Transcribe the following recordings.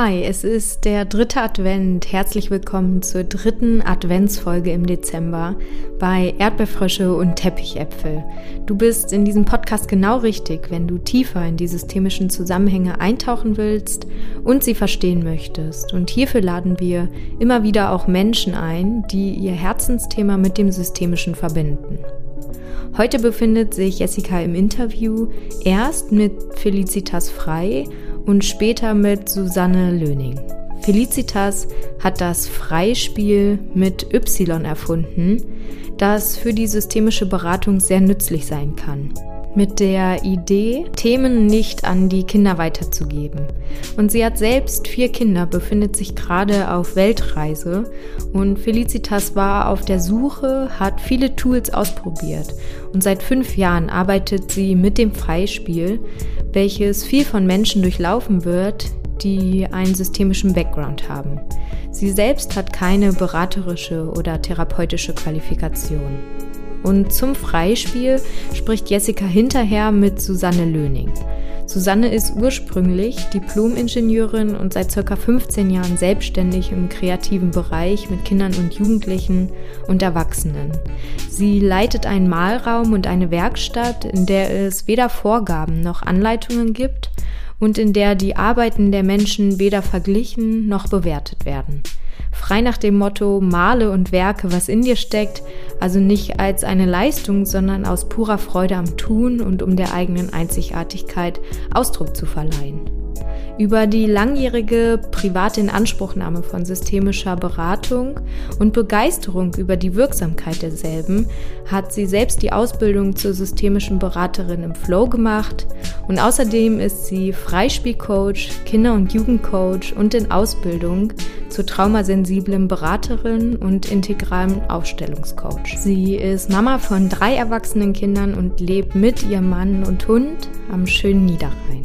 Hi, es ist der dritte Advent. Herzlich willkommen zur dritten Adventsfolge im Dezember bei Erdbeerfrösche und Teppichäpfel. Du bist in diesem Podcast genau richtig, wenn du tiefer in die systemischen Zusammenhänge eintauchen willst und sie verstehen möchtest. Und hierfür laden wir immer wieder auch Menschen ein, die ihr Herzensthema mit dem Systemischen verbinden. Heute befindet sich Jessica im Interview erst mit Felicitas Frei und später mit Susanne Löning. Felicitas hat das Freispiel mit Y erfunden, das für die systemische Beratung sehr nützlich sein kann mit der Idee, Themen nicht an die Kinder weiterzugeben. Und sie hat selbst vier Kinder, befindet sich gerade auf Weltreise und Felicitas war auf der Suche, hat viele Tools ausprobiert und seit fünf Jahren arbeitet sie mit dem Freispiel, welches viel von Menschen durchlaufen wird, die einen systemischen Background haben. Sie selbst hat keine beraterische oder therapeutische Qualifikation. Und zum Freispiel spricht Jessica hinterher mit Susanne Löning. Susanne ist ursprünglich Diplom-Ingenieurin und seit ca. 15 Jahren selbstständig im kreativen Bereich mit Kindern und Jugendlichen und Erwachsenen. Sie leitet einen Malraum und eine Werkstatt, in der es weder Vorgaben noch Anleitungen gibt und in der die Arbeiten der Menschen weder verglichen noch bewertet werden frei nach dem Motto Male und Werke, was in dir steckt, also nicht als eine Leistung, sondern aus purer Freude am Tun und um der eigenen Einzigartigkeit Ausdruck zu verleihen. Über die langjährige private Inanspruchnahme von systemischer Beratung und Begeisterung über die Wirksamkeit derselben hat sie selbst die Ausbildung zur systemischen Beraterin im Flow gemacht und außerdem ist sie Freispielcoach, Kinder- und Jugendcoach und in Ausbildung zur traumasensiblen Beraterin und integralen Aufstellungscoach. Sie ist Mama von drei erwachsenen Kindern und lebt mit ihrem Mann und Hund am schönen Niederrhein.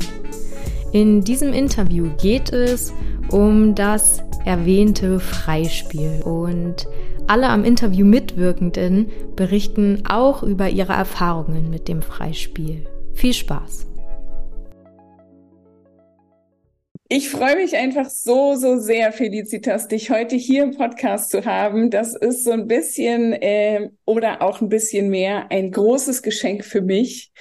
In diesem Interview geht es um das erwähnte Freispiel und alle am Interview Mitwirkenden berichten auch über ihre Erfahrungen mit dem Freispiel. Viel Spaß! Ich freue mich einfach so, so sehr, Felicitas, dich heute hier im Podcast zu haben. Das ist so ein bisschen äh, oder auch ein bisschen mehr ein großes Geschenk für mich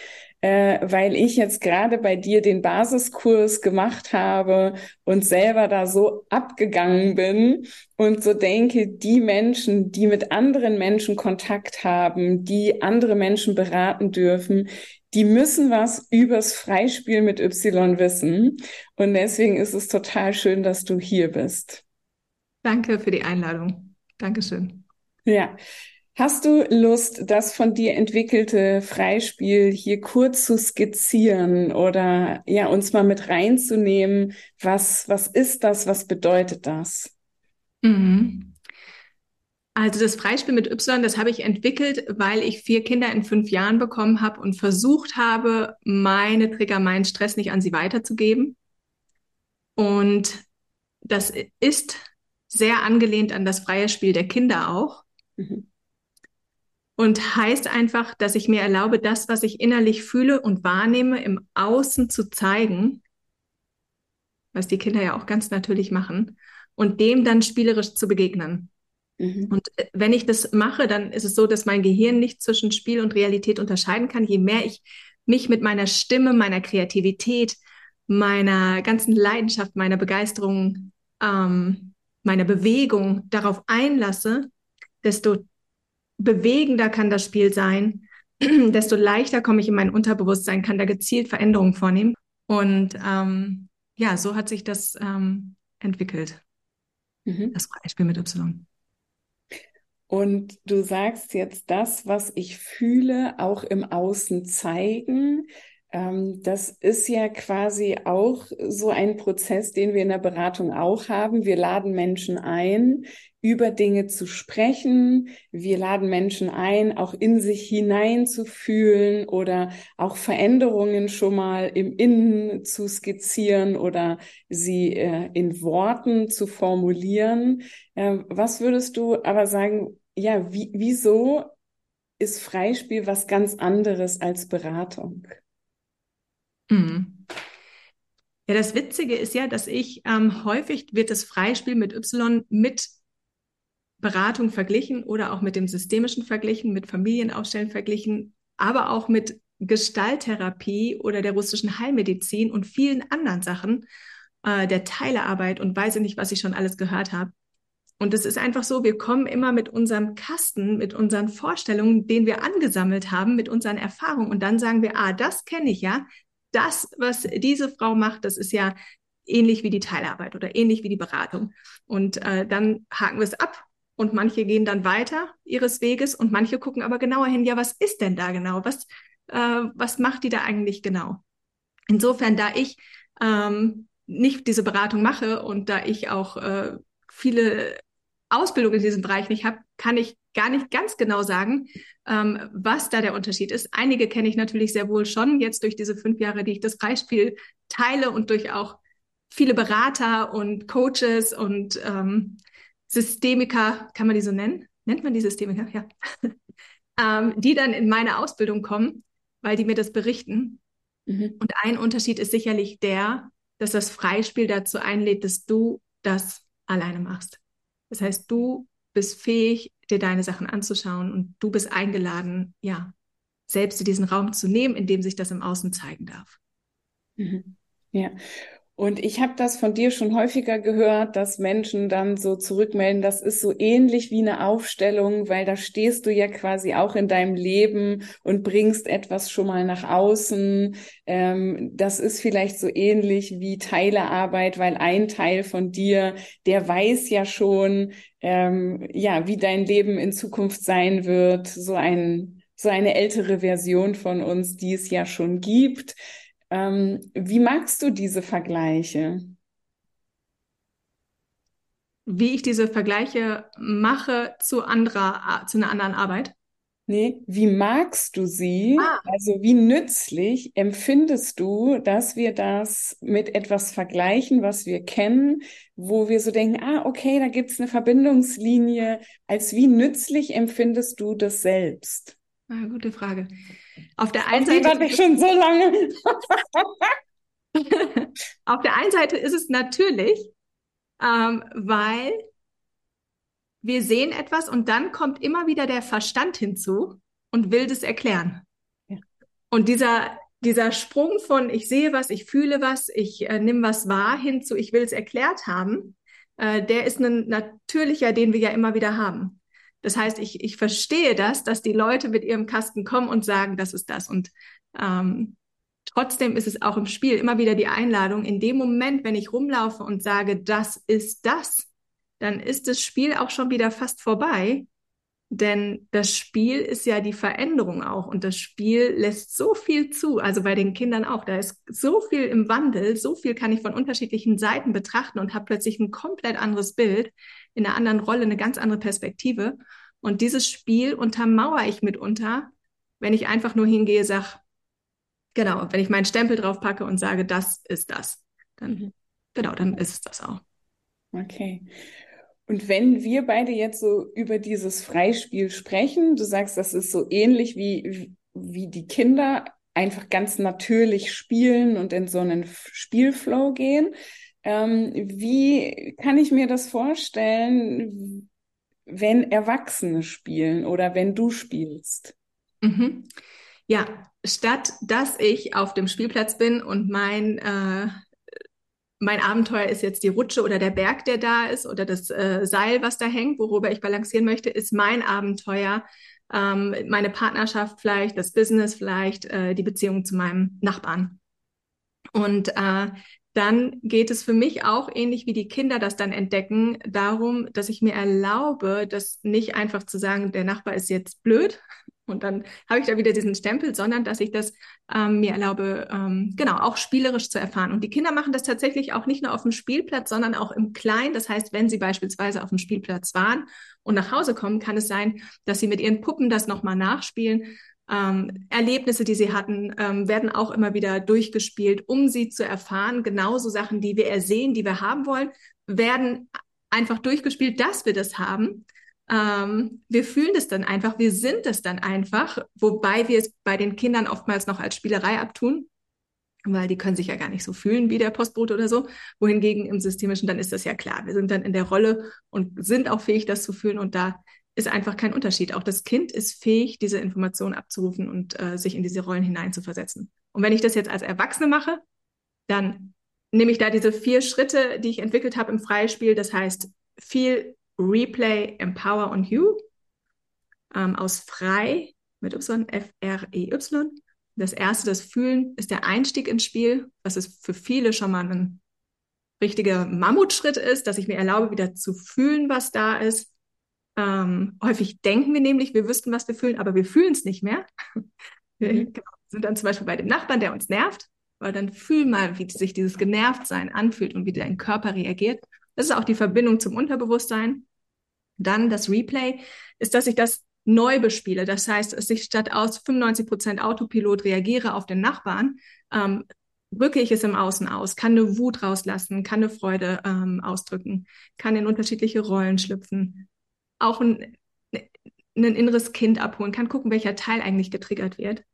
äh, weil ich jetzt gerade bei dir den Basiskurs gemacht habe und selber da so abgegangen bin und so denke, die Menschen, die mit anderen Menschen Kontakt haben, die andere Menschen beraten dürfen, die müssen was übers Freispiel mit Y wissen. Und deswegen ist es total schön, dass du hier bist. Danke für die Einladung. Dankeschön. Ja, Hast du Lust, das von dir entwickelte Freispiel hier kurz zu skizzieren oder ja, uns mal mit reinzunehmen? Was, was ist das? Was bedeutet das? Mhm. Also das Freispiel mit Y, das habe ich entwickelt, weil ich vier Kinder in fünf Jahren bekommen habe und versucht habe, meine Trigger, meinen Stress nicht an sie weiterzugeben. Und das ist sehr angelehnt an das freie Spiel der Kinder auch. Mhm und heißt einfach, dass ich mir erlaube, das, was ich innerlich fühle und wahrnehme, im Außen zu zeigen, was die Kinder ja auch ganz natürlich machen, und dem dann spielerisch zu begegnen. Mhm. Und äh, wenn ich das mache, dann ist es so, dass mein Gehirn nicht zwischen Spiel und Realität unterscheiden kann. Je mehr ich mich mit meiner Stimme, meiner Kreativität, meiner ganzen Leidenschaft, meiner Begeisterung, ähm, meiner Bewegung darauf einlasse, desto bewegender kann das Spiel sein, desto leichter komme ich in mein Unterbewusstsein, kann da gezielt Veränderungen vornehmen. Und ähm, ja, so hat sich das ähm, entwickelt, mhm. das Beispiel mit Y. Und du sagst jetzt das, was ich fühle, auch im Außen zeigen. Ähm, das ist ja quasi auch so ein Prozess, den wir in der Beratung auch haben. Wir laden Menschen ein, über Dinge zu sprechen. Wir laden Menschen ein, auch in sich hineinzufühlen oder auch Veränderungen schon mal im Innen zu skizzieren oder sie äh, in Worten zu formulieren. Äh, was würdest du aber sagen, ja, wie, wieso ist Freispiel was ganz anderes als Beratung? Mhm. Ja, das Witzige ist ja, dass ich ähm, häufig wird das Freispiel mit Y mit Beratung verglichen oder auch mit dem systemischen verglichen, mit Familienaufstellen verglichen, aber auch mit Gestalttherapie oder der russischen Heilmedizin und vielen anderen Sachen, äh, der Teilearbeit und weiß ich nicht, was ich schon alles gehört habe. Und es ist einfach so, wir kommen immer mit unserem Kasten, mit unseren Vorstellungen, den wir angesammelt haben, mit unseren Erfahrungen. Und dann sagen wir, ah, das kenne ich ja, das, was diese Frau macht, das ist ja ähnlich wie die Teilarbeit oder ähnlich wie die Beratung. Und äh, dann haken wir es ab und manche gehen dann weiter ihres Weges und manche gucken aber genauer hin, ja, was ist denn da genau? Was, äh, was macht die da eigentlich genau? Insofern, da ich ähm, nicht diese Beratung mache und da ich auch äh, viele Ausbildung in diesem Bereich nicht habe, kann ich gar nicht ganz genau sagen, ähm, was da der Unterschied ist. Einige kenne ich natürlich sehr wohl schon, jetzt durch diese fünf Jahre, die ich das Beispiel teile und durch auch viele Berater und Coaches und ähm, Systemiker, kann man die so nennen? Nennt man die Systemiker? Ja. ähm, die dann in meine Ausbildung kommen, weil die mir das berichten. Mhm. Und ein Unterschied ist sicherlich der, dass das Freispiel dazu einlädt, dass du das alleine machst. Das heißt, du bist fähig, dir deine Sachen anzuschauen und du bist eingeladen, ja, selbst diesen Raum zu nehmen, in dem sich das im Außen zeigen darf. Mhm. Ja. Und ich habe das von dir schon häufiger gehört, dass Menschen dann so zurückmelden, das ist so ähnlich wie eine Aufstellung, weil da stehst du ja quasi auch in deinem Leben und bringst etwas schon mal nach außen. Ähm, das ist vielleicht so ähnlich wie Teilearbeit, weil ein Teil von dir, der weiß ja schon, ähm, ja, wie dein Leben in Zukunft sein wird. So ein so eine ältere Version von uns, die es ja schon gibt. Ähm, wie magst du diese Vergleiche? Wie ich diese Vergleiche mache zu anderer, zu einer anderen Arbeit? Nee, wie magst du sie? Ah. Also wie nützlich empfindest du, dass wir das mit etwas vergleichen, was wir kennen, wo wir so denken, ah, okay, da gibt es eine Verbindungslinie. Als wie nützlich empfindest du das selbst? Ah, gute Frage. Auf der einen Seite. Warte ich schon so lange. Auf der einen Seite ist es natürlich, ähm, weil wir sehen etwas und dann kommt immer wieder der Verstand hinzu und will das erklären. Ja. Und dieser, dieser Sprung von ich sehe was, ich fühle was, ich äh, nehme was wahr hinzu, ich will es erklärt haben, äh, der ist ein natürlicher, den wir ja immer wieder haben. Das heißt, ich, ich verstehe das, dass die Leute mit ihrem Kasten kommen und sagen, das ist das. Und ähm, trotzdem ist es auch im Spiel immer wieder die Einladung, in dem Moment, wenn ich rumlaufe und sage, das ist das, dann ist das Spiel auch schon wieder fast vorbei. Denn das Spiel ist ja die Veränderung auch und das Spiel lässt so viel zu, also bei den Kindern auch, da ist so viel im Wandel, so viel kann ich von unterschiedlichen Seiten betrachten und habe plötzlich ein komplett anderes Bild, in einer anderen Rolle, eine ganz andere Perspektive. Und dieses Spiel untermauere ich mitunter, wenn ich einfach nur hingehe, sag, genau, wenn ich meinen Stempel drauf packe und sage, das ist das, dann, mhm. genau, dann ist es das auch. Okay. Und wenn wir beide jetzt so über dieses Freispiel sprechen, du sagst, das ist so ähnlich wie, wie die Kinder einfach ganz natürlich spielen und in so einen Spielflow gehen. Ähm, wie kann ich mir das vorstellen, wenn Erwachsene spielen oder wenn du spielst? Mhm. Ja, statt dass ich auf dem Spielplatz bin und mein, äh, mein Abenteuer ist jetzt die Rutsche oder der Berg, der da ist oder das äh, Seil, was da hängt, worüber ich balancieren möchte, ist mein Abenteuer, ähm, meine Partnerschaft vielleicht, das Business vielleicht, äh, die Beziehung zu meinem Nachbarn. Und äh, dann geht es für mich auch ähnlich wie die Kinder das dann entdecken, darum, dass ich mir erlaube, das nicht einfach zu sagen, der Nachbar ist jetzt blöd, und dann habe ich da wieder diesen Stempel, sondern dass ich das ähm, mir erlaube, ähm, genau, auch spielerisch zu erfahren. Und die Kinder machen das tatsächlich auch nicht nur auf dem Spielplatz, sondern auch im Kleinen. Das heißt, wenn sie beispielsweise auf dem Spielplatz waren und nach Hause kommen, kann es sein, dass sie mit ihren Puppen das nochmal nachspielen. Ähm, Erlebnisse, die sie hatten, ähm, werden auch immer wieder durchgespielt, um sie zu erfahren. Genauso Sachen, die wir ersehen, die wir haben wollen, werden einfach durchgespielt, dass wir das haben. Ähm, wir fühlen das dann einfach, wir sind es dann einfach, wobei wir es bei den Kindern oftmals noch als Spielerei abtun, weil die können sich ja gar nicht so fühlen wie der Postbote oder so. Wohingegen im Systemischen, dann ist das ja klar. Wir sind dann in der Rolle und sind auch fähig, das zu fühlen und da ist einfach kein Unterschied. Auch das Kind ist fähig, diese Informationen abzurufen und äh, sich in diese Rollen hineinzuversetzen. Und wenn ich das jetzt als Erwachsene mache, dann nehme ich da diese vier Schritte, die ich entwickelt habe im Freispiel. Das heißt, viel Replay, Empower und You ähm, aus Frei mit Y, F-R-E-Y. Das erste, das Fühlen, ist der Einstieg ins Spiel, was es für viele schon mal ein richtiger Mammutschritt ist, dass ich mir erlaube, wieder zu fühlen, was da ist. Ähm, häufig denken wir nämlich, wir wüssten, was wir fühlen, aber wir fühlen es nicht mehr. Wir mhm. sind dann zum Beispiel bei dem Nachbarn, der uns nervt, weil dann fühl mal, wie sich dieses Genervtsein anfühlt und wie dein Körper reagiert. Das ist auch die Verbindung zum Unterbewusstsein. Dann das Replay ist, dass ich das neu bespiele. Das heißt, dass ich statt aus 95 Prozent Autopilot reagiere auf den Nachbarn, ähm, drücke ich es im Außen aus, kann eine Wut rauslassen, kann eine Freude ähm, ausdrücken, kann in unterschiedliche Rollen schlüpfen, auch ein, ein inneres Kind abholen, kann gucken, welcher Teil eigentlich getriggert wird.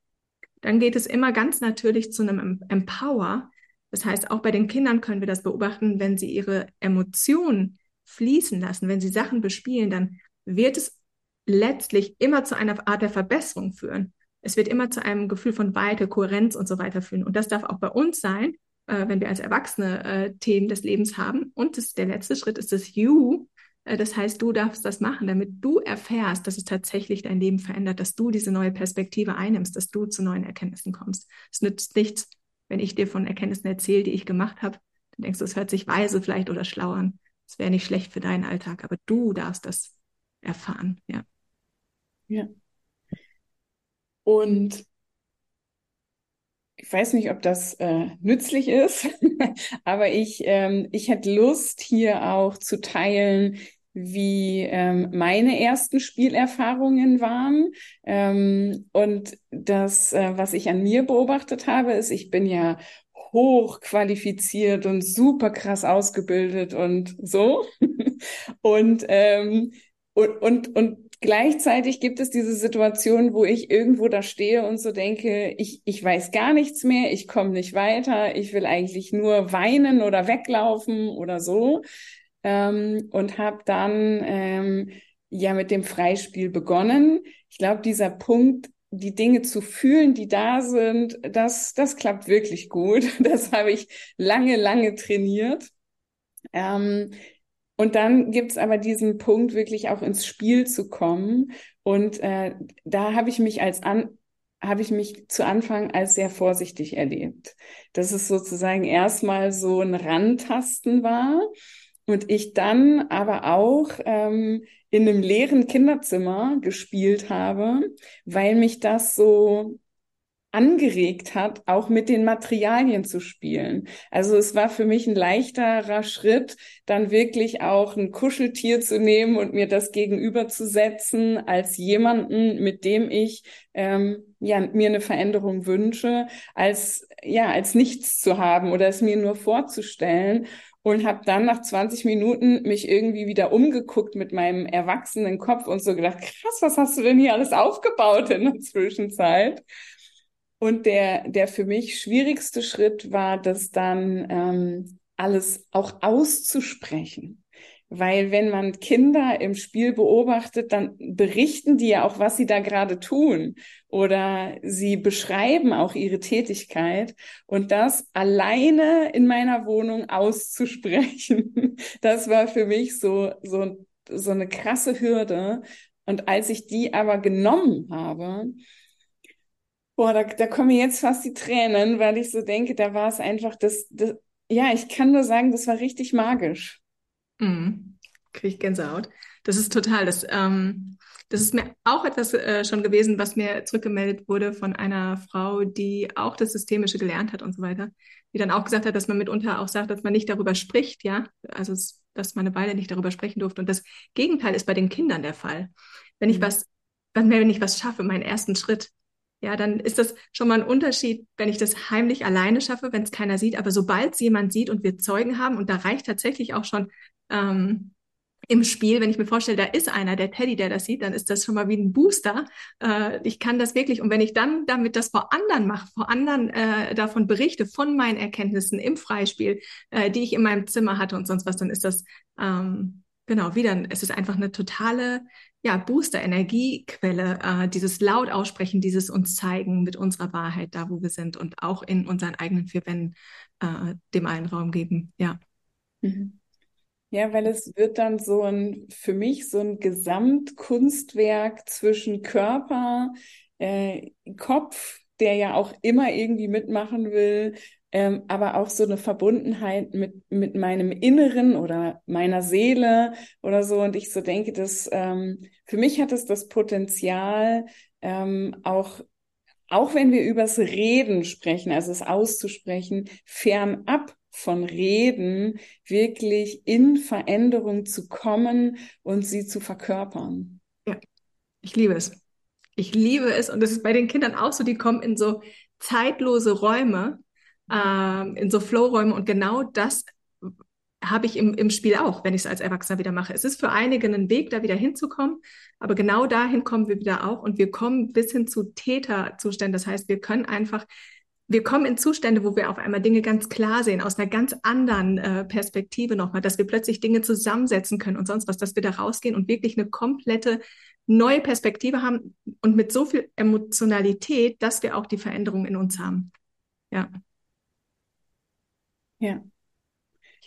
Dann geht es immer ganz natürlich zu einem Empower. Das heißt, auch bei den Kindern können wir das beobachten, wenn sie ihre Emotionen fließen lassen, wenn sie Sachen bespielen, dann wird es letztlich immer zu einer Art der Verbesserung führen. Es wird immer zu einem Gefühl von Weite, Kohärenz und so weiter führen. Und das darf auch bei uns sein, äh, wenn wir als Erwachsene äh, Themen des Lebens haben. Und das, der letzte Schritt ist das You. Äh, das heißt, du darfst das machen, damit du erfährst, dass es tatsächlich dein Leben verändert, dass du diese neue Perspektive einnimmst, dass du zu neuen Erkenntnissen kommst. Es nützt nichts, wenn ich dir von Erkenntnissen erzähle, die ich gemacht habe. Dann denkst du, es hört sich weise vielleicht oder schlau an. Es wäre nicht schlecht für deinen Alltag, aber du darfst das erfahren, ja. Ja. Und ich weiß nicht, ob das äh, nützlich ist, aber ich, ähm, ich hätte Lust, hier auch zu teilen, wie ähm, meine ersten Spielerfahrungen waren. Ähm, und das, äh, was ich an mir beobachtet habe, ist, ich bin ja hochqualifiziert und super krass ausgebildet und so. und, ähm, und, und, und gleichzeitig gibt es diese Situation, wo ich irgendwo da stehe und so denke, ich, ich weiß gar nichts mehr, ich komme nicht weiter, ich will eigentlich nur weinen oder weglaufen oder so. Ähm, und habe dann ähm, ja mit dem Freispiel begonnen. Ich glaube, dieser Punkt die Dinge zu fühlen, die da sind, das, das klappt wirklich gut. Das habe ich lange, lange trainiert. Ähm, und dann gibt's aber diesen Punkt, wirklich auch ins Spiel zu kommen. Und äh, da habe ich mich als an habe ich mich zu Anfang als sehr vorsichtig erlebt. Dass es sozusagen erstmal so ein Rantasten war und ich dann aber auch ähm, in einem leeren Kinderzimmer gespielt habe, weil mich das so angeregt hat, auch mit den Materialien zu spielen. Also es war für mich ein leichterer Schritt, dann wirklich auch ein Kuscheltier zu nehmen und mir das gegenüberzusetzen als jemanden, mit dem ich ähm, ja mir eine Veränderung wünsche, als ja als nichts zu haben oder es mir nur vorzustellen und habe dann nach 20 Minuten mich irgendwie wieder umgeguckt mit meinem erwachsenen Kopf und so gedacht, krass, was hast du denn hier alles aufgebaut in der Zwischenzeit? Und der, der für mich schwierigste Schritt war, das dann ähm, alles auch auszusprechen. Weil wenn man Kinder im Spiel beobachtet, dann berichten die ja auch, was sie da gerade tun. Oder sie beschreiben auch ihre Tätigkeit. Und das alleine in meiner Wohnung auszusprechen, das war für mich so, so, so eine krasse Hürde. Und als ich die aber genommen habe, boah, da, da kommen jetzt fast die Tränen, weil ich so denke, da war es einfach das, das, ja, ich kann nur sagen, das war richtig magisch. Mhm. kriege ich Gänsehaut. Das ist total, das, ähm, das ist mir auch etwas äh, schon gewesen, was mir zurückgemeldet wurde von einer Frau, die auch das Systemische gelernt hat und so weiter, die dann auch gesagt hat, dass man mitunter auch sagt, dass man nicht darüber spricht, ja, also dass man eine Weile nicht darüber sprechen durfte. Und das Gegenteil ist bei den Kindern der Fall. Wenn ich mhm. was, wenn ich was schaffe, meinen ersten Schritt, ja, dann ist das schon mal ein Unterschied, wenn ich das heimlich alleine schaffe, wenn es keiner sieht. Aber sobald es jemand sieht und wir Zeugen haben, und da reicht tatsächlich auch schon ähm, im Spiel, wenn ich mir vorstelle, da ist einer, der Teddy, der das sieht, dann ist das schon mal wie ein Booster. Äh, ich kann das wirklich, und wenn ich dann damit das vor anderen mache, vor anderen äh, davon berichte, von meinen Erkenntnissen im Freispiel, äh, die ich in meinem Zimmer hatte und sonst was, dann ist das ähm, genau wieder, es ist einfach eine totale ja, Booster, Energiequelle, äh, dieses laut aussprechen, dieses uns zeigen mit unserer Wahrheit da, wo wir sind und auch in unseren eigenen vier Wänden äh, dem einen Raum geben. Ja. Mhm. Ja, weil es wird dann so ein, für mich so ein Gesamtkunstwerk zwischen Körper, äh, Kopf, der ja auch immer irgendwie mitmachen will, ähm, aber auch so eine Verbundenheit mit, mit meinem Inneren oder meiner Seele oder so. Und ich so denke, dass ähm, für mich hat es das Potenzial, ähm, auch auch wenn wir übers Reden sprechen, also es auszusprechen, fernab von Reden wirklich in Veränderung zu kommen und sie zu verkörpern. Ja, ich liebe es. Ich liebe es und das ist bei den Kindern auch so, die kommen in so zeitlose Räume, äh, in so Flow-Räume und genau das habe ich im, im Spiel auch, wenn ich es als Erwachsener wieder mache. Es ist für einige ein Weg, da wieder hinzukommen, aber genau dahin kommen wir wieder auch und wir kommen bis hin zu Täterzuständen. Das heißt, wir können einfach wir kommen in Zustände, wo wir auf einmal Dinge ganz klar sehen, aus einer ganz anderen äh, Perspektive nochmal, dass wir plötzlich Dinge zusammensetzen können und sonst was, dass wir da rausgehen und wirklich eine komplette neue Perspektive haben und mit so viel Emotionalität, dass wir auch die Veränderung in uns haben. Ja. Ja.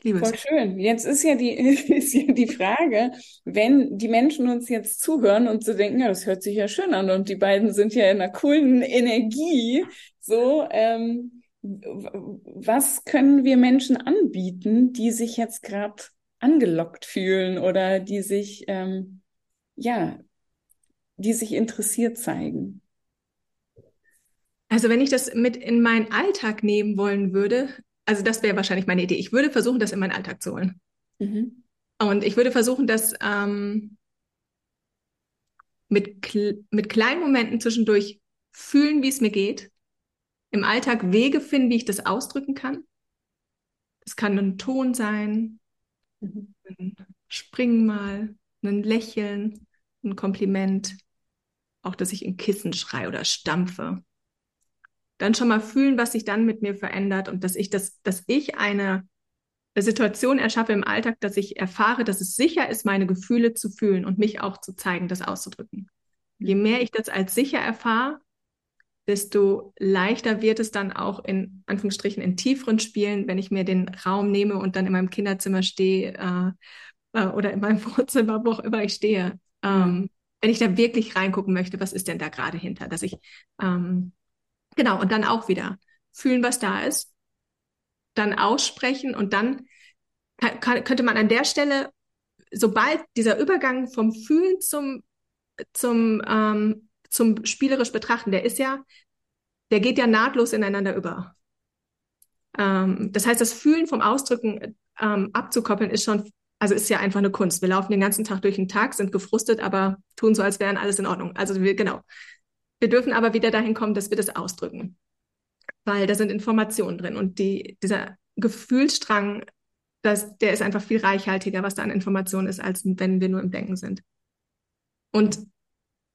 Liebe Voll schön. Jetzt ist ja die, ist ja die Frage, wenn die Menschen uns jetzt zuhören und so denken, ja, das hört sich ja schön an und die beiden sind ja in einer coolen Energie, so, ähm, was können wir Menschen anbieten, die sich jetzt gerade angelockt fühlen oder die sich, ähm, ja, die sich interessiert zeigen? Also wenn ich das mit in meinen Alltag nehmen wollen würde, also das wäre wahrscheinlich meine Idee. Ich würde versuchen, das in meinen Alltag zu holen. Mhm. Und ich würde versuchen, das ähm, mit, mit kleinen Momenten zwischendurch fühlen, wie es mir geht. Im Alltag Wege finden, wie ich das ausdrücken kann. Es kann ein Ton sein, mhm. ein Springen mal, ein Lächeln, ein Kompliment. Auch, dass ich in Kissen schreie oder stampfe dann schon mal fühlen, was sich dann mit mir verändert und dass ich das, dass ich eine Situation erschaffe im Alltag, dass ich erfahre, dass es sicher ist, meine Gefühle zu fühlen und mich auch zu zeigen, das auszudrücken. Je mehr ich das als sicher erfahre, desto leichter wird es dann auch in Anführungsstrichen in tieferen Spielen, wenn ich mir den Raum nehme und dann in meinem Kinderzimmer stehe äh, äh, oder in meinem Wohnzimmer, wo auch immer ich stehe. Ähm, wenn ich da wirklich reingucken möchte, was ist denn da gerade hinter, dass ich ähm, Genau, und dann auch wieder fühlen, was da ist, dann aussprechen und dann kann, könnte man an der Stelle, sobald dieser Übergang vom Fühlen zum, zum, ähm, zum spielerisch betrachten, der ist ja, der geht ja nahtlos ineinander über. Ähm, das heißt, das Fühlen vom Ausdrücken ähm, abzukoppeln ist schon, also ist ja einfach eine Kunst. Wir laufen den ganzen Tag durch den Tag, sind gefrustet, aber tun so, als wären alles in Ordnung. Also wir, genau. Wir dürfen aber wieder dahin kommen, dass wir das ausdrücken, weil da sind Informationen drin und die, dieser Gefühlsstrang, das, der ist einfach viel reichhaltiger, was da an Informationen ist, als wenn wir nur im Denken sind. Und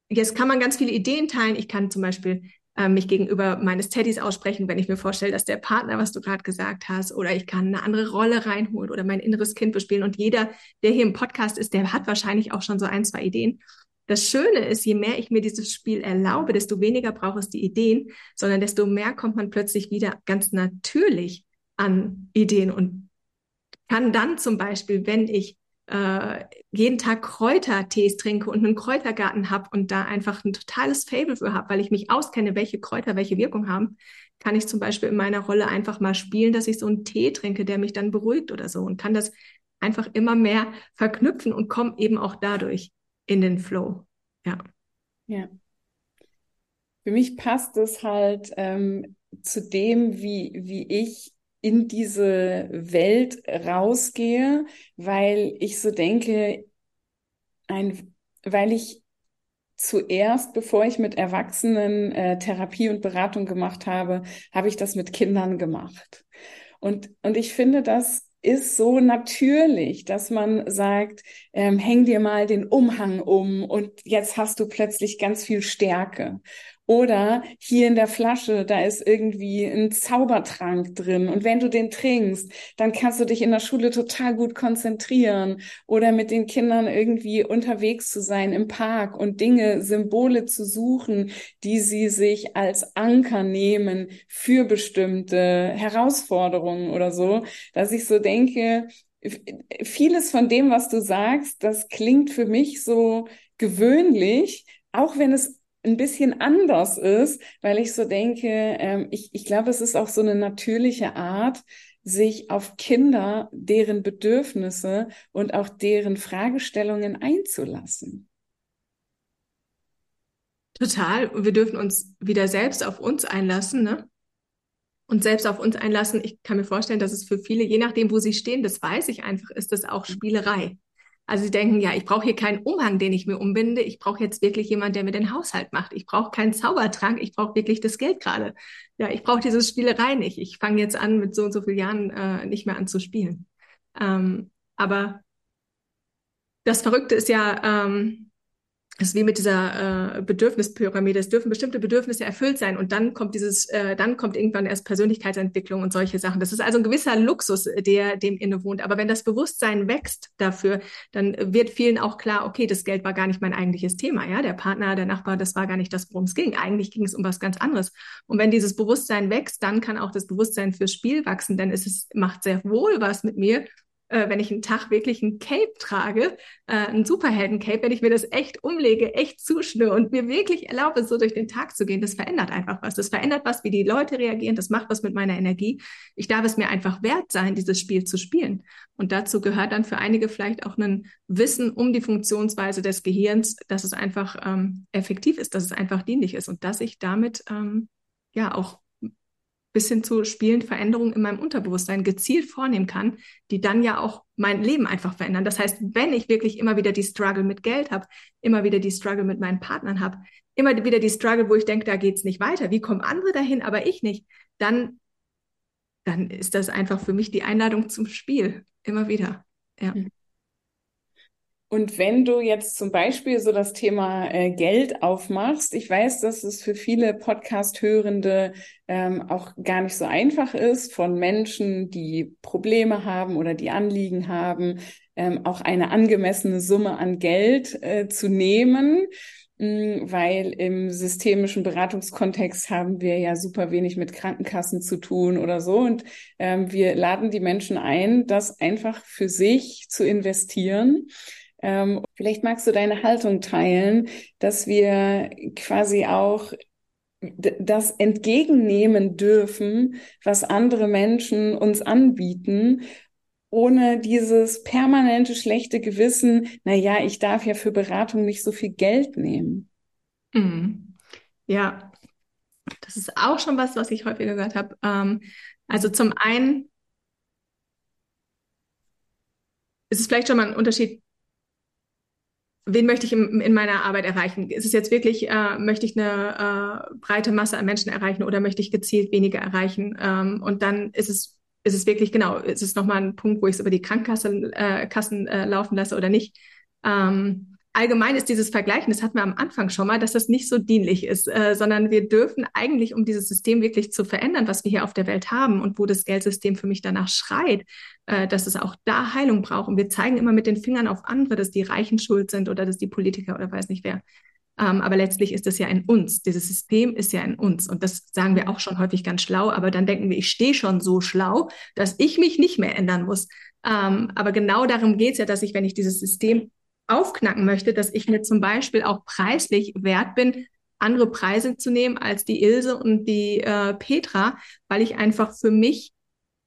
jetzt kann man ganz viele Ideen teilen. Ich kann zum Beispiel äh, mich gegenüber meines Teddys aussprechen, wenn ich mir vorstelle, dass der Partner, was du gerade gesagt hast, oder ich kann eine andere Rolle reinholen oder mein inneres Kind bespielen. Und jeder, der hier im Podcast ist, der hat wahrscheinlich auch schon so ein, zwei Ideen. Das Schöne ist, je mehr ich mir dieses Spiel erlaube, desto weniger braucht es die Ideen, sondern desto mehr kommt man plötzlich wieder ganz natürlich an Ideen und kann dann zum Beispiel, wenn ich äh, jeden Tag Kräutertees trinke und einen Kräutergarten habe und da einfach ein totales Fable für habe, weil ich mich auskenne, welche Kräuter welche Wirkung haben, kann ich zum Beispiel in meiner Rolle einfach mal spielen, dass ich so einen Tee trinke, der mich dann beruhigt oder so und kann das einfach immer mehr verknüpfen und komme eben auch dadurch in den Flow. Ja. Ja. Für mich passt es halt ähm, zu dem, wie, wie ich in diese Welt rausgehe, weil ich so denke, ein, weil ich zuerst, bevor ich mit Erwachsenen äh, Therapie und Beratung gemacht habe, habe ich das mit Kindern gemacht. Und, und ich finde, das ist so natürlich, dass man sagt, ähm, häng dir mal den Umhang um und jetzt hast du plötzlich ganz viel Stärke. Oder hier in der Flasche, da ist irgendwie ein Zaubertrank drin. Und wenn du den trinkst, dann kannst du dich in der Schule total gut konzentrieren. Oder mit den Kindern irgendwie unterwegs zu sein im Park und Dinge, Symbole zu suchen, die sie sich als Anker nehmen für bestimmte Herausforderungen oder so. Dass ich so denke, vieles von dem, was du sagst, das klingt für mich so gewöhnlich, auch wenn es ein bisschen anders ist, weil ich so denke, ähm, ich, ich glaube, es ist auch so eine natürliche Art, sich auf Kinder, deren Bedürfnisse und auch deren Fragestellungen einzulassen. Total. Und wir dürfen uns wieder selbst auf uns einlassen, ne? Und selbst auf uns einlassen. Ich kann mir vorstellen, dass es für viele, je nachdem, wo sie stehen, das weiß ich einfach, ist das auch Spielerei. Also sie denken, ja, ich brauche hier keinen Umhang, den ich mir umbinde. Ich brauche jetzt wirklich jemanden, der mir den Haushalt macht. Ich brauche keinen Zaubertrank. Ich brauche wirklich das Geld gerade. Ja, ich brauche diese Spielerei nicht. Ich fange jetzt an, mit so und so vielen Jahren äh, nicht mehr an zu spielen. Ähm, aber das Verrückte ist ja, ähm, das ist wie mit dieser äh, Bedürfnispyramide. Es dürfen bestimmte Bedürfnisse erfüllt sein und dann kommt dieses, äh, dann kommt irgendwann erst Persönlichkeitsentwicklung und solche Sachen. Das ist also ein gewisser Luxus, der dem innewohnt. Aber wenn das Bewusstsein wächst dafür, dann wird vielen auch klar, okay, das Geld war gar nicht mein eigentliches Thema. Ja, der Partner, der Nachbar, das war gar nicht das, worum es ging. Eigentlich ging es um was ganz anderes. Und wenn dieses Bewusstsein wächst, dann kann auch das Bewusstsein fürs Spiel wachsen, denn es ist, macht sehr wohl was mit mir, äh, wenn ich einen Tag wirklich ein Cape trage, äh, ein Superhelden-Cape, wenn ich mir das echt umlege, echt zuschnüre und mir wirklich erlaube, so durch den Tag zu gehen, das verändert einfach was. Das verändert was, wie die Leute reagieren, das macht was mit meiner Energie. Ich darf es mir einfach wert sein, dieses Spiel zu spielen. Und dazu gehört dann für einige vielleicht auch ein Wissen um die Funktionsweise des Gehirns, dass es einfach ähm, effektiv ist, dass es einfach dienlich ist und dass ich damit ähm, ja auch bis hin zu Spielen Veränderungen in meinem Unterbewusstsein gezielt vornehmen kann, die dann ja auch mein Leben einfach verändern. Das heißt, wenn ich wirklich immer wieder die Struggle mit Geld habe, immer wieder die Struggle mit meinen Partnern habe, immer wieder die Struggle, wo ich denke, da geht's nicht weiter, wie kommen andere dahin, aber ich nicht, dann, dann ist das einfach für mich die Einladung zum Spiel. Immer wieder. Ja. Mhm. Und wenn du jetzt zum Beispiel so das Thema äh, Geld aufmachst, ich weiß, dass es für viele Podcast-Hörende ähm, auch gar nicht so einfach ist, von Menschen, die Probleme haben oder die Anliegen haben, ähm, auch eine angemessene Summe an Geld äh, zu nehmen, mh, hm, weil im systemischen Beratungskontext haben wir ja super wenig mit Krankenkassen zu tun oder so. Und ähm, wir laden die Menschen ein, das einfach für sich zu investieren ähm, vielleicht magst du deine Haltung teilen, dass wir quasi auch das entgegennehmen dürfen, was andere Menschen uns anbieten, ohne dieses permanente schlechte Gewissen, na ja, ich darf ja für Beratung nicht so viel Geld nehmen. Mhm. Ja, das ist auch schon was, was ich häufig gehört habe. Ähm, also zum einen ist es vielleicht schon mal ein Unterschied, wen möchte ich in, in, meiner Arbeit erreichen? Ist es jetzt wirklich, äh, möchte ich eine äh, breite Masse an Menschen erreichen oder möchte ich gezielt weniger erreichen? Ähm, und dann ist es, ist es wirklich, genau, ist es nochmal ein Punkt, wo ich es über die Krankenkassen äh, Kassen, äh, laufen lasse oder nicht? Ähm, allgemein ist dieses Vergleichen, das hatten wir am Anfang schon mal, dass das nicht so dienlich ist, äh, sondern wir dürfen eigentlich, um dieses System wirklich zu verändern, was wir hier auf der Welt haben und wo das Geldsystem für mich danach schreit, äh, dass es auch da Heilung braucht. Und wir zeigen immer mit den Fingern auf andere, dass die Reichen schuld sind oder dass die Politiker oder weiß nicht wer. Ähm, aber letztlich ist es ja in uns. Dieses System ist ja in uns. Und das sagen wir auch schon häufig ganz schlau. Aber dann denken wir, ich stehe schon so schlau, dass ich mich nicht mehr ändern muss. Ähm, aber genau darum geht es ja, dass ich, wenn ich dieses System aufknacken möchte, dass ich mir zum Beispiel auch preislich wert bin, andere Preise zu nehmen als die Ilse und die äh, Petra, weil ich einfach für mich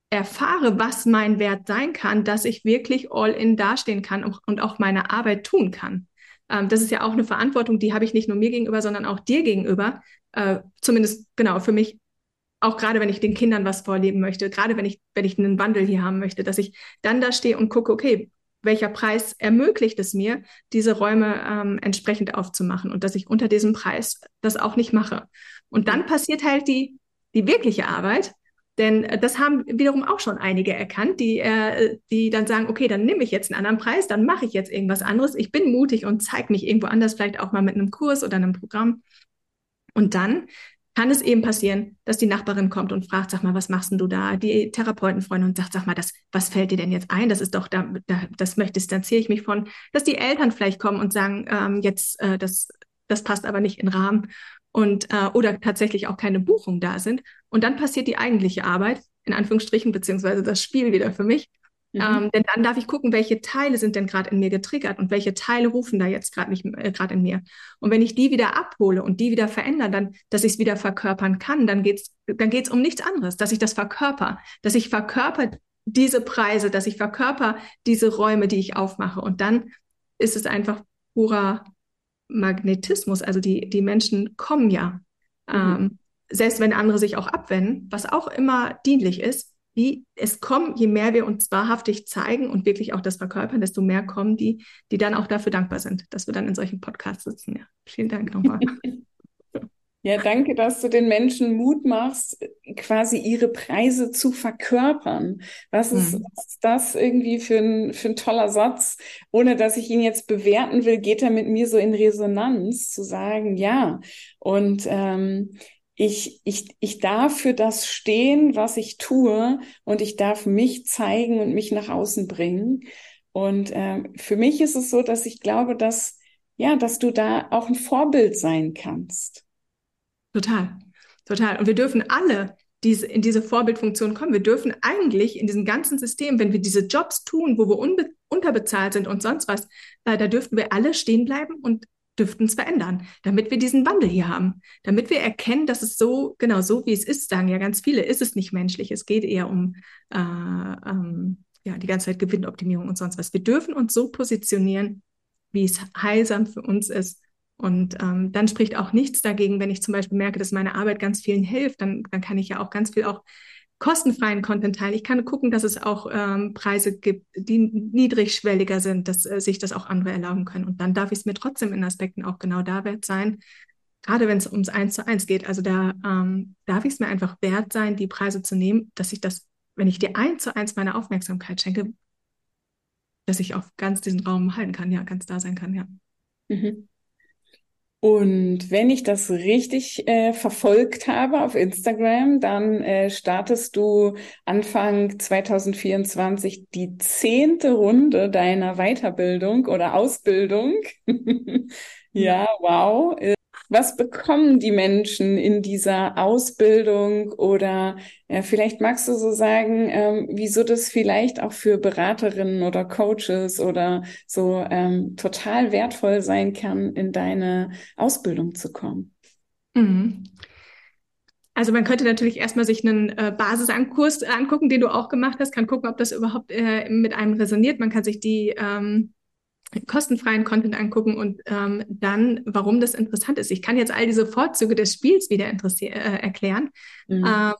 erfahre, was mein Wert sein kann, dass ich wirklich all in dastehen kann und, auch meine Arbeit tun kann. Ähm, das ist ja auch eine Verantwortung, die habe ich nicht nur mir gegenüber, sondern auch dir gegenüber. Äh, zumindest genau für mich, auch gerade wenn ich den Kindern was vorleben möchte, gerade wenn ich, wenn ich einen Wandel hier haben möchte, dass ich dann da stehe und gucke, okay, welcher Preis ermöglicht es mir, diese Räume ähm, entsprechend aufzumachen und dass ich unter diesem Preis das auch nicht mache. Und dann passiert halt die, die wirkliche Arbeit, denn äh, das haben wiederum auch schon einige erkannt, die, äh, die dann sagen, okay, dann nehme ich jetzt einen anderen Preis, dann mache ich jetzt irgendwas anderes. Ich bin mutig und zeige mich irgendwo anders, vielleicht auch mal mit einem Kurs oder einem Programm. Und dann kann es eben passieren, dass die Nachbarin kommt und fragt, sag mal, was machst denn du da? Die Therapeutenfreundin und sagt, sag mal, das, was fällt dir denn jetzt ein? Das ist doch da, da das möchte, distanziere ich mich von, dass die Eltern vielleicht kommen und sagen, ähm, jetzt, äh, das, das passt aber nicht in Rahmen und äh, oder tatsächlich auch keine Buchung da sind. Und dann passiert die eigentliche Arbeit, in Anführungsstrichen, beziehungsweise das Spiel wieder für mich. Mhm. Ähm, denn dann darf ich gucken, welche Teile sind denn gerade in mir getriggert und welche Teile rufen da jetzt gerade nicht äh, gerade in mir. Und wenn ich die wieder abhole und die wieder verändere, dann, dass ich es wieder verkörpern kann, dann geht's dann geht's um nichts anderes, dass ich das verkörper, dass ich verkörper diese Preise, dass ich verkörper diese Räume, die ich aufmache. Und dann ist es einfach purer Magnetismus. Also die, die Menschen kommen ja. Mhm. Ähm, selbst wenn andere sich auch abwenden, was auch immer dienlich ist, wie es kommen, je mehr wir uns wahrhaftig zeigen und wirklich auch das verkörpern, desto mehr kommen die, die dann auch dafür dankbar sind, dass wir dann in solchen Podcasts sitzen. Ja, vielen Dank nochmal. Ja, danke, dass du den Menschen Mut machst, quasi ihre Preise zu verkörpern. Was ist, mhm. was ist das irgendwie für ein, für ein toller Satz? Ohne dass ich ihn jetzt bewerten will, geht er mit mir so in Resonanz zu sagen, ja. Und ähm, ich, ich, ich darf für das stehen, was ich tue und ich darf mich zeigen und mich nach außen bringen. Und äh, für mich ist es so, dass ich glaube, dass, ja, dass du da auch ein Vorbild sein kannst. Total, total. Und wir dürfen alle diese, in diese Vorbildfunktion kommen. Wir dürfen eigentlich in diesem ganzen System, wenn wir diese Jobs tun, wo wir unbe unterbezahlt sind und sonst was, äh, da dürften wir alle stehen bleiben und dürften es verändern, damit wir diesen Wandel hier haben, damit wir erkennen, dass es so, genau so wie es ist, sagen ja ganz viele, ist es nicht menschlich. Es geht eher um äh, ähm, ja, die ganze Zeit Gewinnoptimierung und sonst was. Wir dürfen uns so positionieren, wie es heilsam für uns ist. Und ähm, dann spricht auch nichts dagegen, wenn ich zum Beispiel merke, dass meine Arbeit ganz vielen hilft, dann, dann kann ich ja auch ganz viel auch kostenfreien Content teilen. Ich kann gucken, dass es auch ähm, Preise gibt, die niedrigschwelliger sind, dass äh, sich das auch andere erlauben können. Und dann darf ich es mir trotzdem in Aspekten auch genau da wert sein, gerade wenn es ums Eins zu eins geht. Also da ähm, darf ich es mir einfach wert sein, die Preise zu nehmen, dass ich das, wenn ich dir eins zu eins meine Aufmerksamkeit schenke, dass ich auch ganz diesen Raum halten kann, ja, ganz da sein kann, ja. Mhm. Und wenn ich das richtig äh, verfolgt habe auf Instagram, dann äh, startest du Anfang 2024 die zehnte Runde deiner Weiterbildung oder Ausbildung. ja, wow. Was bekommen die Menschen in dieser Ausbildung oder ja, vielleicht magst du so sagen, ähm, wieso das vielleicht auch für Beraterinnen oder Coaches oder so ähm, total wertvoll sein kann, in deine Ausbildung zu kommen? Mhm. Also man könnte natürlich erstmal sich einen äh, Basisankurs angucken, den du auch gemacht hast, kann gucken, ob das überhaupt äh, mit einem resoniert. Man kann sich die ähm, kostenfreien Content angucken und ähm, dann, warum das interessant ist. Ich kann jetzt all diese Vorzüge des Spiels wieder äh, erklären. Mhm. Ähm,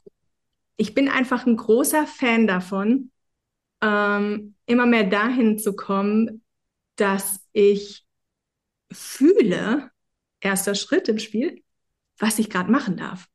ich bin einfach ein großer Fan davon, ähm, immer mehr dahin zu kommen, dass ich fühle, erster Schritt im Spiel, was ich gerade machen darf.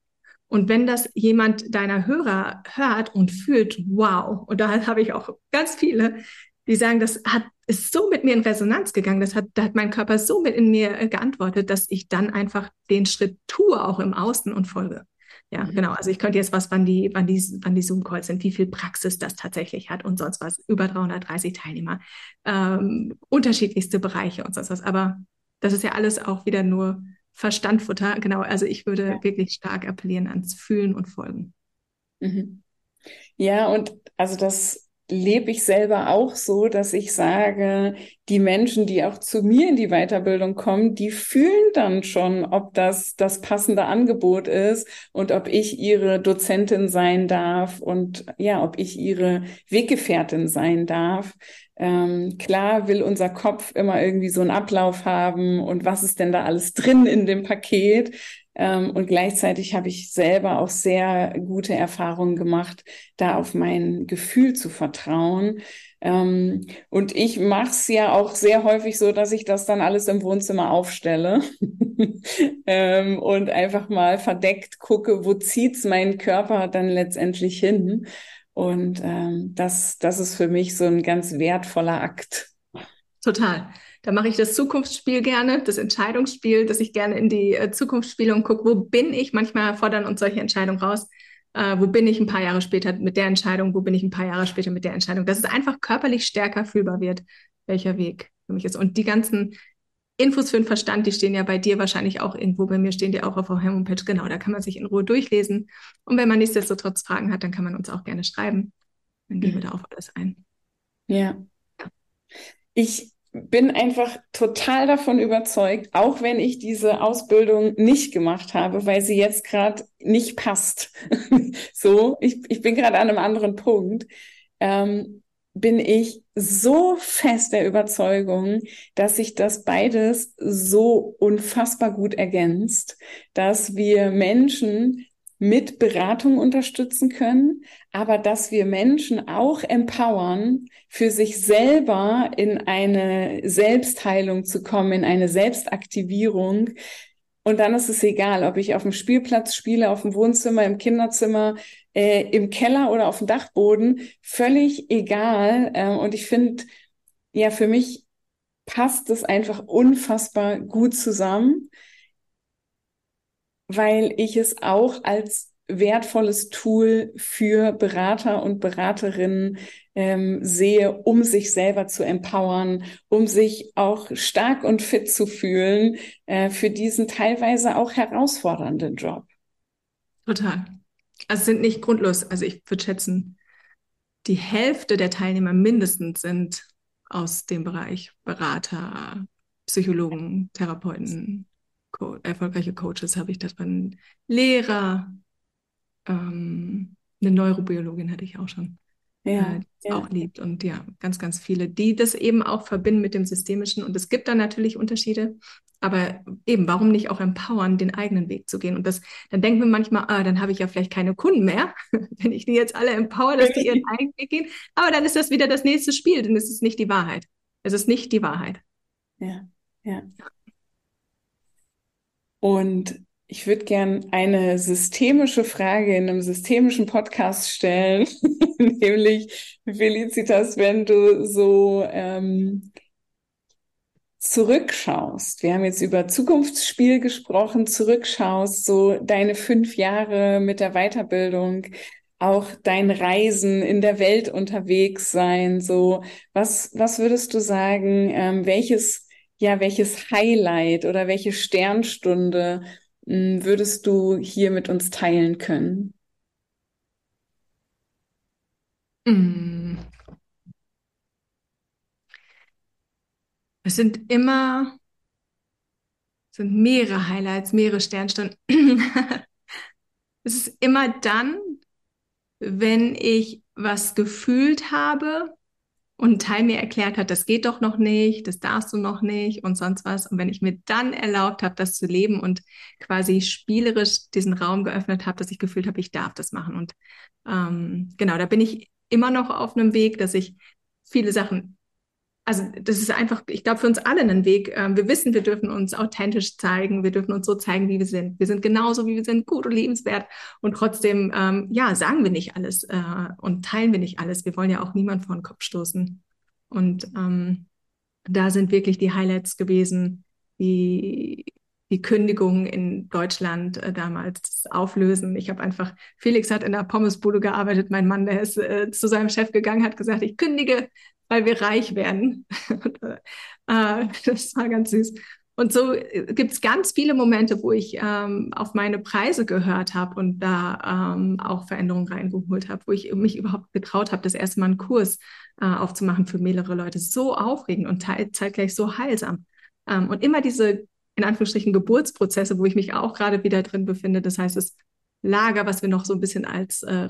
Und wenn das jemand deiner Hörer hört und fühlt, wow, und da habe ich auch ganz viele, die sagen, das hat, ist so mit mir in Resonanz gegangen, das hat, da hat mein Körper so mit in mir äh, geantwortet, dass ich dann einfach den Schritt tue, auch im Außen und folge. Ja, mhm. genau. Also ich könnte jetzt was, wann die, wann die, wann die Zoom-Calls sind, wie viel Praxis das tatsächlich hat und sonst was. Über 330 Teilnehmer, ähm, unterschiedlichste Bereiche und sonst was. Aber das ist ja alles auch wieder nur Verstandfutter. Genau. Also ich würde ja. wirklich stark appellieren ans Fühlen und Folgen. Mhm. Ja, und also das lebe ich selber auch so, dass ich sage, die Menschen, die auch zu mir in die Weiterbildung kommen, die fühlen dann schon, ob das das passende Angebot ist und ob ich ihre Dozentin sein darf und ja, ob ich ihre Weggefährtin sein darf. Ähm, klar will unser Kopf immer irgendwie so einen Ablauf haben und was ist denn da alles drin in dem Paket? Ähm, und gleichzeitig habe ich selber auch sehr gute Erfahrungen gemacht, da auf mein Gefühl zu vertrauen. Ähm, und ich mache es ja auch sehr häufig so, dass ich das dann alles im Wohnzimmer aufstelle ähm, und einfach mal verdeckt gucke, wo zieht's meinen Körper dann letztendlich hin. Und das, das ist für mich so ein ganz wertvoller Akt. Total. Da mache ich das Zukunftsspiel gerne, das Entscheidungsspiel, dass ich gerne in die äh, Zukunft spiele und gucke, wo bin ich? Manchmal fordern uns solche Entscheidungen raus. Äh, wo bin ich ein paar Jahre später mit der Entscheidung? Wo bin ich ein paar Jahre später mit der Entscheidung? Dass es einfach körperlich stärker fühlbar wird, welcher Weg für mich ist. Und die ganzen Infos für den Verstand, die stehen ja bei dir wahrscheinlich auch irgendwo. Bei mir stehen die auch auf der Homepage. Genau, da kann man sich in Ruhe durchlesen. Und wenn man nichtsdestotrotz Fragen hat, dann kann man uns auch gerne schreiben. Dann gehen wir da auf alles ein. Ja. Ich bin einfach total davon überzeugt, auch wenn ich diese Ausbildung nicht gemacht habe, weil sie jetzt gerade nicht passt. so, ich, ich bin gerade an einem anderen Punkt. Ähm, bin ich so fest der Überzeugung, dass sich das beides so unfassbar gut ergänzt, dass wir Menschen mit Beratung unterstützen können, aber dass wir Menschen auch empowern, für sich selber in eine Selbstheilung zu kommen, in eine Selbstaktivierung. Und dann ist es egal, ob ich auf dem Spielplatz spiele, auf dem Wohnzimmer, im Kinderzimmer, äh, im Keller oder auf dem Dachboden, völlig egal. Äh, und ich finde, ja, für mich passt es einfach unfassbar gut zusammen weil ich es auch als wertvolles Tool für Berater und Beraterinnen ähm, sehe, um sich selber zu empowern, um sich auch stark und fit zu fühlen äh, für diesen teilweise auch herausfordernden Job. Total. Also es sind nicht grundlos, also ich würde schätzen, die Hälfte der Teilnehmer mindestens sind aus dem Bereich Berater, Psychologen, Therapeuten, Co erfolgreiche Coaches habe ich da drin, Lehrer, ähm, eine Neurobiologin hatte ich auch schon. Ja, äh, die ja. auch liebt und ja, ganz, ganz viele, die das eben auch verbinden mit dem Systemischen. Und es gibt da natürlich Unterschiede, aber eben, warum nicht auch empowern, den eigenen Weg zu gehen? Und das, dann denken wir manchmal, ah, dann habe ich ja vielleicht keine Kunden mehr, wenn ich die jetzt alle empower, dass die ihren eigenen Weg gehen. Aber dann ist das wieder das nächste Spiel, denn es ist nicht die Wahrheit. Es ist nicht die Wahrheit. Ja, ja. Und ich würde gern eine systemische Frage in einem systemischen Podcast stellen, nämlich Felicitas, wenn du so ähm, zurückschaust. Wir haben jetzt über Zukunftsspiel gesprochen, zurückschaust, so deine fünf Jahre mit der Weiterbildung, auch dein Reisen in der Welt unterwegs sein, so was, was würdest du sagen, ähm, welches ja, welches Highlight oder welche Sternstunde hm, würdest du hier mit uns teilen können? Mm. Es sind immer, sind mehrere Highlights, mehrere Sternstunden. es ist immer dann, wenn ich was gefühlt habe, und ein Teil mir erklärt hat, das geht doch noch nicht, das darfst du noch nicht und sonst was. Und wenn ich mir dann erlaubt habe, das zu leben und quasi spielerisch diesen Raum geöffnet habe, dass ich gefühlt habe, ich darf das machen. Und ähm, genau, da bin ich immer noch auf einem Weg, dass ich viele Sachen also das ist einfach, ich glaube, für uns alle ein Weg. Ähm, wir wissen, wir dürfen uns authentisch zeigen, wir dürfen uns so zeigen, wie wir sind. Wir sind genauso, wie wir sind, gut und liebenswert. Und trotzdem, ähm, ja, sagen wir nicht alles äh, und teilen wir nicht alles. Wir wollen ja auch niemand vor den Kopf stoßen. Und ähm, da sind wirklich die Highlights gewesen, die, die Kündigung in Deutschland äh, damals auflösen. Ich habe einfach, Felix hat in der Pommesbude gearbeitet, mein Mann, der ist äh, zu seinem Chef gegangen, hat gesagt, ich kündige weil wir reich werden. äh, das war ganz süß. Und so äh, gibt es ganz viele Momente, wo ich ähm, auf meine Preise gehört habe und da ähm, auch Veränderungen reingeholt habe, wo ich mich überhaupt getraut habe, das erste Mal einen Kurs äh, aufzumachen für mehrere Leute. So aufregend und zeitgleich so heilsam. Ähm, und immer diese, in Anführungsstrichen, Geburtsprozesse, wo ich mich auch gerade wieder drin befinde. Das heißt, das Lager, was wir noch so ein bisschen als äh,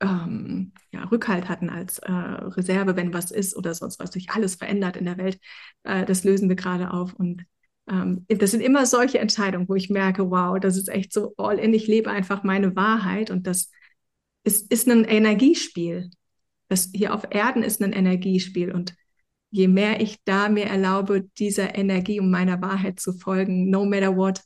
ähm, ja, Rückhalt hatten als äh, Reserve, wenn was ist oder sonst was sich alles verändert in der Welt. Äh, das lösen wir gerade auf. Und ähm, das sind immer solche Entscheidungen, wo ich merke, wow, das ist echt so all in. Ich lebe einfach meine Wahrheit und das ist, ist ein Energiespiel. Das hier auf Erden ist ein Energiespiel. Und je mehr ich da mir erlaube, dieser Energie um meiner Wahrheit zu folgen, no matter what,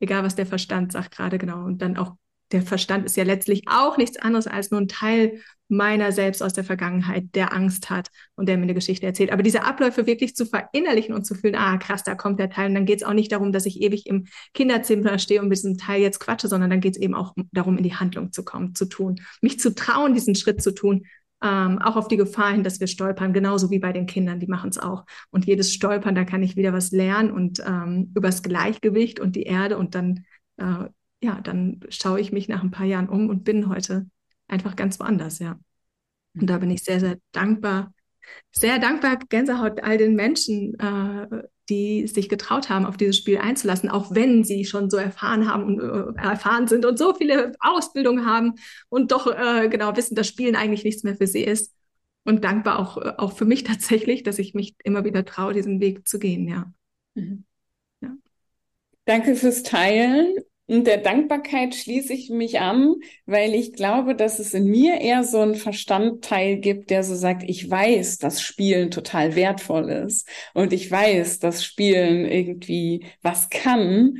egal was der Verstand sagt gerade genau, und dann auch der Verstand ist ja letztlich auch nichts anderes als nur ein Teil meiner selbst aus der Vergangenheit, der Angst hat und der mir eine Geschichte erzählt. Aber diese Abläufe wirklich zu verinnerlichen und zu fühlen, ah, krass, da kommt der Teil. Und dann geht es auch nicht darum, dass ich ewig im Kinderzimmer stehe und mit diesem Teil jetzt quatsche, sondern dann geht es eben auch darum, in die Handlung zu kommen, zu tun, mich zu trauen, diesen Schritt zu tun. Ähm, auch auf die Gefahr hin, dass wir stolpern, genauso wie bei den Kindern, die machen es auch. Und jedes Stolpern, da kann ich wieder was lernen und ähm, übers Gleichgewicht und die Erde und dann äh, ja, dann schaue ich mich nach ein paar Jahren um und bin heute einfach ganz woanders, ja. Und da bin ich sehr, sehr dankbar, sehr dankbar, Gänsehaut all den Menschen, äh, die sich getraut haben, auf dieses Spiel einzulassen, auch wenn sie schon so erfahren haben und äh, erfahren sind und so viele Ausbildungen haben und doch äh, genau wissen, dass Spielen eigentlich nichts mehr für sie ist. Und dankbar auch, äh, auch für mich tatsächlich, dass ich mich immer wieder traue, diesen Weg zu gehen, ja. Mhm. ja. Danke fürs Teilen. Und der Dankbarkeit schließe ich mich an, weil ich glaube, dass es in mir eher so einen Verstandteil gibt, der so sagt, ich weiß, dass Spielen total wertvoll ist und ich weiß, dass Spielen irgendwie was kann.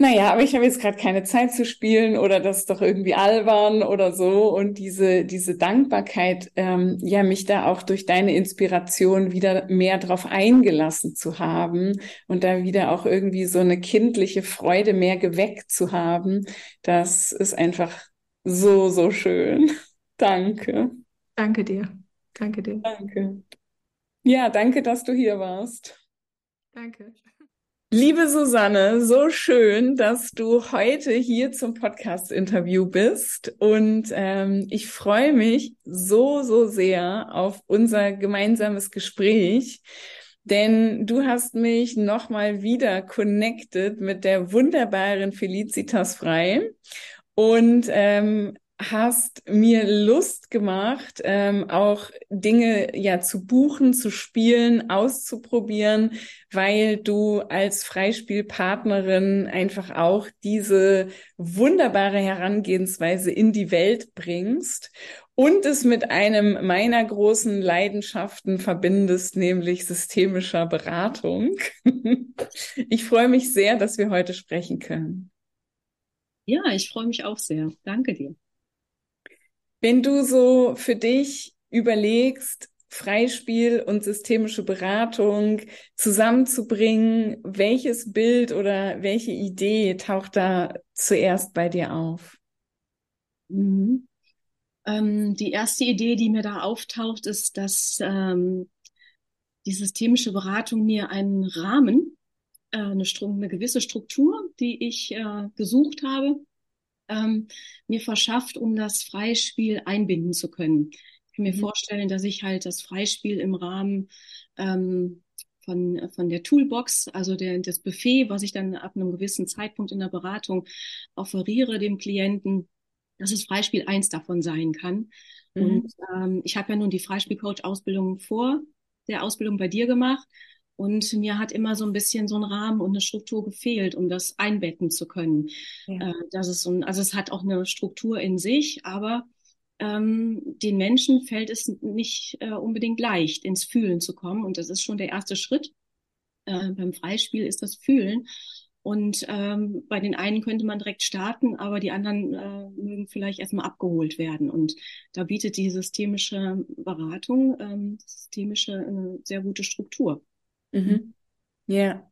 Naja, aber ich habe jetzt gerade keine Zeit zu spielen oder das ist doch irgendwie albern oder so. Und diese, diese Dankbarkeit, ähm, ja, mich da auch durch deine Inspiration wieder mehr drauf eingelassen zu haben und da wieder auch irgendwie so eine kindliche Freude mehr geweckt zu haben, das ist einfach so, so schön. Danke. Danke dir. Danke dir. Danke. Ja, danke, dass du hier warst. Danke. Liebe Susanne, so schön, dass du heute hier zum Podcast-Interview bist. Und ähm, ich freue mich so, so sehr auf unser gemeinsames Gespräch. Denn du hast mich nochmal wieder connected mit der wunderbaren Felicitas Frei. Und ähm, hast mir Lust gemacht, ähm, auch Dinge ja zu buchen, zu spielen, auszuprobieren, weil du als Freispielpartnerin einfach auch diese wunderbare Herangehensweise in die Welt bringst und es mit einem meiner großen Leidenschaften verbindest, nämlich systemischer Beratung. ich freue mich sehr, dass wir heute sprechen können. Ja, ich freue mich auch sehr. Danke dir. Wenn du so für dich überlegst, Freispiel und systemische Beratung zusammenzubringen, welches Bild oder welche Idee taucht da zuerst bei dir auf? Mhm. Ähm, die erste Idee, die mir da auftaucht, ist, dass ähm, die systemische Beratung mir einen Rahmen, äh, eine, eine, gewisse Struktur, die ich äh, gesucht habe, ähm, mir verschafft, um das Freispiel einbinden zu können. Ich kann mir mhm. vorstellen, dass ich halt das Freispiel im Rahmen ähm, von, von der Toolbox, also der, das Buffet, was ich dann ab einem gewissen Zeitpunkt in der Beratung offeriere dem Klienten, dass es Freispiel eins davon sein kann. Mhm. Und ähm, ich habe ja nun die Freispielcoach-Ausbildung vor der Ausbildung bei dir gemacht und mir hat immer so ein bisschen so ein Rahmen und eine Struktur gefehlt, um das einbetten zu können. Ja. Äh, das ist so ein, also es hat auch eine Struktur in sich, aber ähm, den Menschen fällt es nicht äh, unbedingt leicht, ins Fühlen zu kommen. Und das ist schon der erste Schritt. Äh, beim Freispiel ist das Fühlen. Und ähm, bei den einen könnte man direkt starten, aber die anderen äh, mögen vielleicht erstmal abgeholt werden. Und da bietet die systemische Beratung, ähm, systemische eine sehr gute Struktur. Mhm. Ja,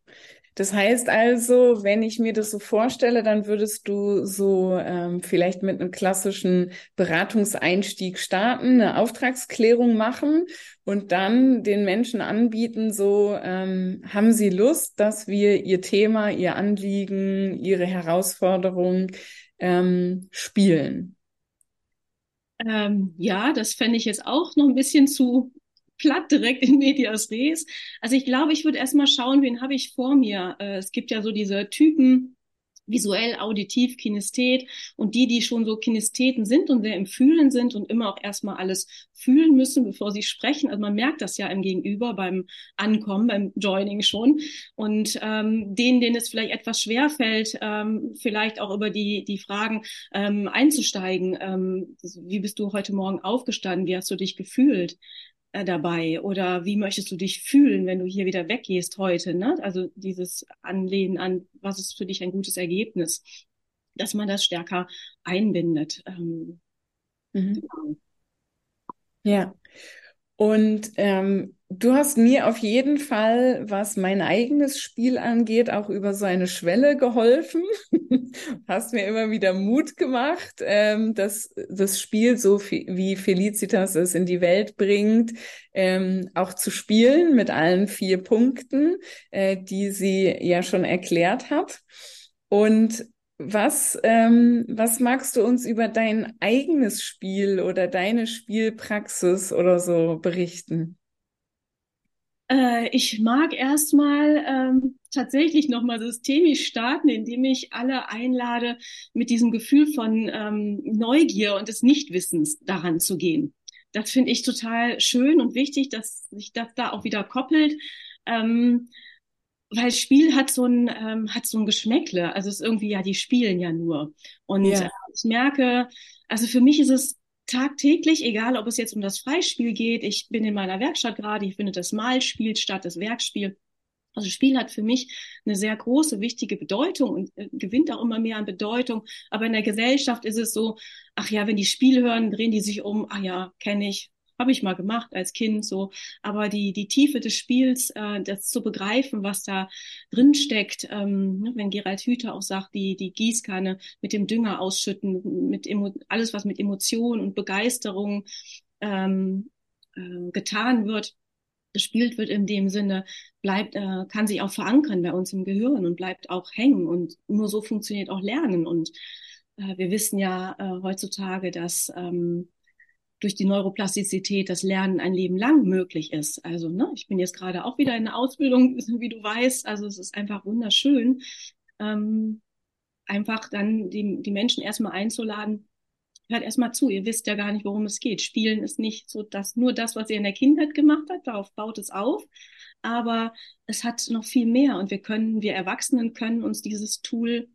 Das heißt also, wenn ich mir das so vorstelle, dann würdest du so ähm, vielleicht mit einem klassischen Beratungseinstieg starten, eine Auftragsklärung machen und dann den Menschen anbieten, so ähm, haben sie Lust, dass wir ihr Thema, ihr Anliegen, ihre Herausforderung ähm, spielen. Ähm, ja, das fände ich jetzt auch noch ein bisschen zu platt direkt in Medias Res. Also ich glaube, ich würde erstmal schauen, wen habe ich vor mir. Äh, es gibt ja so diese Typen, visuell, auditiv, Kinesthet und die, die schon so Kinestheten sind und sehr im Fühlen sind und immer auch erstmal alles fühlen müssen, bevor sie sprechen. Also man merkt das ja im Gegenüber beim Ankommen, beim Joining schon. Und ähm, denen, denen es vielleicht etwas schwer fällt, ähm, vielleicht auch über die, die Fragen ähm, einzusteigen. Ähm, wie bist du heute Morgen aufgestanden? Wie hast du dich gefühlt? Äh, dabei oder wie möchtest du dich fühlen, wenn du hier wieder weggehst heute, ne? Also dieses Anlehnen an, was ist für dich ein gutes Ergebnis, dass man das stärker einbindet. Ähm, mhm. Genau. Ja. Und ähm, du hast mir auf jeden Fall, was mein eigenes Spiel angeht, auch über so eine Schwelle geholfen. hast mir immer wieder Mut gemacht, ähm, dass das Spiel, so wie Felicitas es in die Welt bringt, ähm, auch zu spielen mit allen vier Punkten, äh, die sie ja schon erklärt hat. Und was, ähm, was magst du uns über dein eigenes Spiel oder deine Spielpraxis oder so berichten? Äh, ich mag erstmal ähm, tatsächlich nochmal systemisch starten, indem ich alle einlade, mit diesem Gefühl von ähm, Neugier und des Nichtwissens daran zu gehen. Das finde ich total schön und wichtig, dass sich das da auch wieder koppelt. Ähm, weil Spiel hat so ein ähm, hat so ein Geschmäckle. Also es ist irgendwie ja, die spielen ja nur. Und ja. Äh, ich merke, also für mich ist es tagtäglich, egal ob es jetzt um das Freispiel geht. Ich bin in meiner Werkstatt gerade. Ich finde das Malspiel statt das Werkspiel. Also Spiel hat für mich eine sehr große, wichtige Bedeutung und äh, gewinnt auch immer mehr an Bedeutung. Aber in der Gesellschaft ist es so, ach ja, wenn die Spiel hören, drehen die sich um, ach ja, kenne ich, habe ich mal gemacht als Kind so. Aber die, die Tiefe des Spiels, äh, das zu begreifen, was da drin steckt, ähm, ne, wenn Gerald Hüther auch sagt, die, die Gießkanne mit dem Dünger ausschütten, mit Emo alles, was mit Emotion und Begeisterung ähm, äh, getan wird, gespielt wird in dem Sinne, bleibt, äh, kann sich auch verankern bei uns im Gehirn und bleibt auch hängen. Und nur so funktioniert auch Lernen. Und äh, wir wissen ja äh, heutzutage, dass ähm, durch die Neuroplastizität das Lernen ein Leben lang möglich ist. Also, ne, ich bin jetzt gerade auch wieder in der Ausbildung, wie du weißt. Also es ist einfach wunderschön, ähm, einfach dann die, die Menschen erstmal einzuladen. Hört erstmal zu, ihr wisst ja gar nicht, worum es geht. Spielen ist nicht so dass nur das, was ihr in der Kindheit gemacht habt, darauf baut es auf. Aber es hat noch viel mehr und wir können, wir Erwachsenen können uns dieses Tool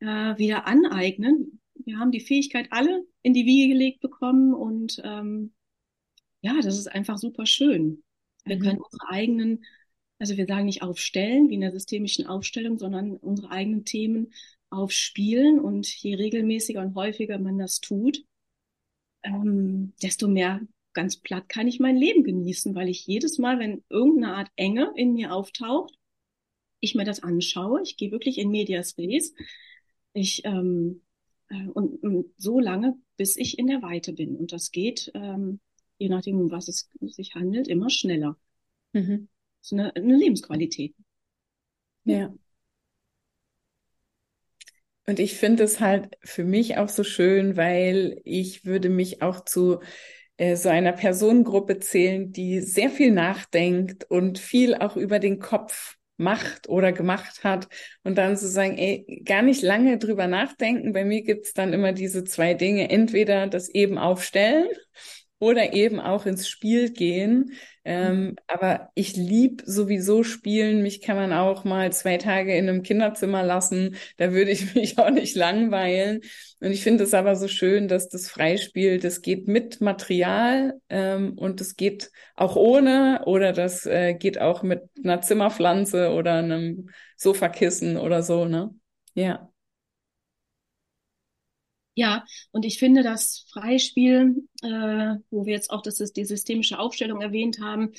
äh, wieder aneignen, wir haben die Fähigkeit alle in die Wiege gelegt bekommen und ähm, ja, das ist einfach super schön. Wir mhm. können unsere eigenen, also wir sagen nicht aufstellen wie in der systemischen Aufstellung, sondern unsere eigenen Themen aufspielen und je regelmäßiger und häufiger man das tut, ähm, desto mehr ganz platt kann ich mein Leben genießen, weil ich jedes Mal, wenn irgendeine Art Enge in mir auftaucht, ich mir das anschaue, ich gehe wirklich in Medias Res, ich ähm, äh, und, und, so lange, bis ich in der Weite bin. Und das geht, ähm, je nachdem, um was es sich handelt, immer schneller. Mhm. Das ist eine, eine Lebensqualität. Ja. Und ich finde es halt für mich auch so schön, weil ich würde mich auch zu äh, so einer Personengruppe zählen, die sehr viel nachdenkt und viel auch über den Kopf macht oder gemacht hat und dann zu sagen, ey, gar nicht lange drüber nachdenken. Bei mir gibt's dann immer diese zwei Dinge, entweder das eben aufstellen oder eben auch ins Spiel gehen. Ähm, mhm. aber ich lieb sowieso Spielen. Mich kann man auch mal zwei Tage in einem Kinderzimmer lassen. Da würde ich mich auch nicht langweilen. Und ich finde es aber so schön, dass das Freispiel, das geht mit Material ähm, und das geht auch ohne oder das äh, geht auch mit einer Zimmerpflanze oder einem Sofakissen oder so, ne? Ja. Ja, und ich finde das Freispiel, äh, wo wir jetzt auch das, die systemische Aufstellung erwähnt haben,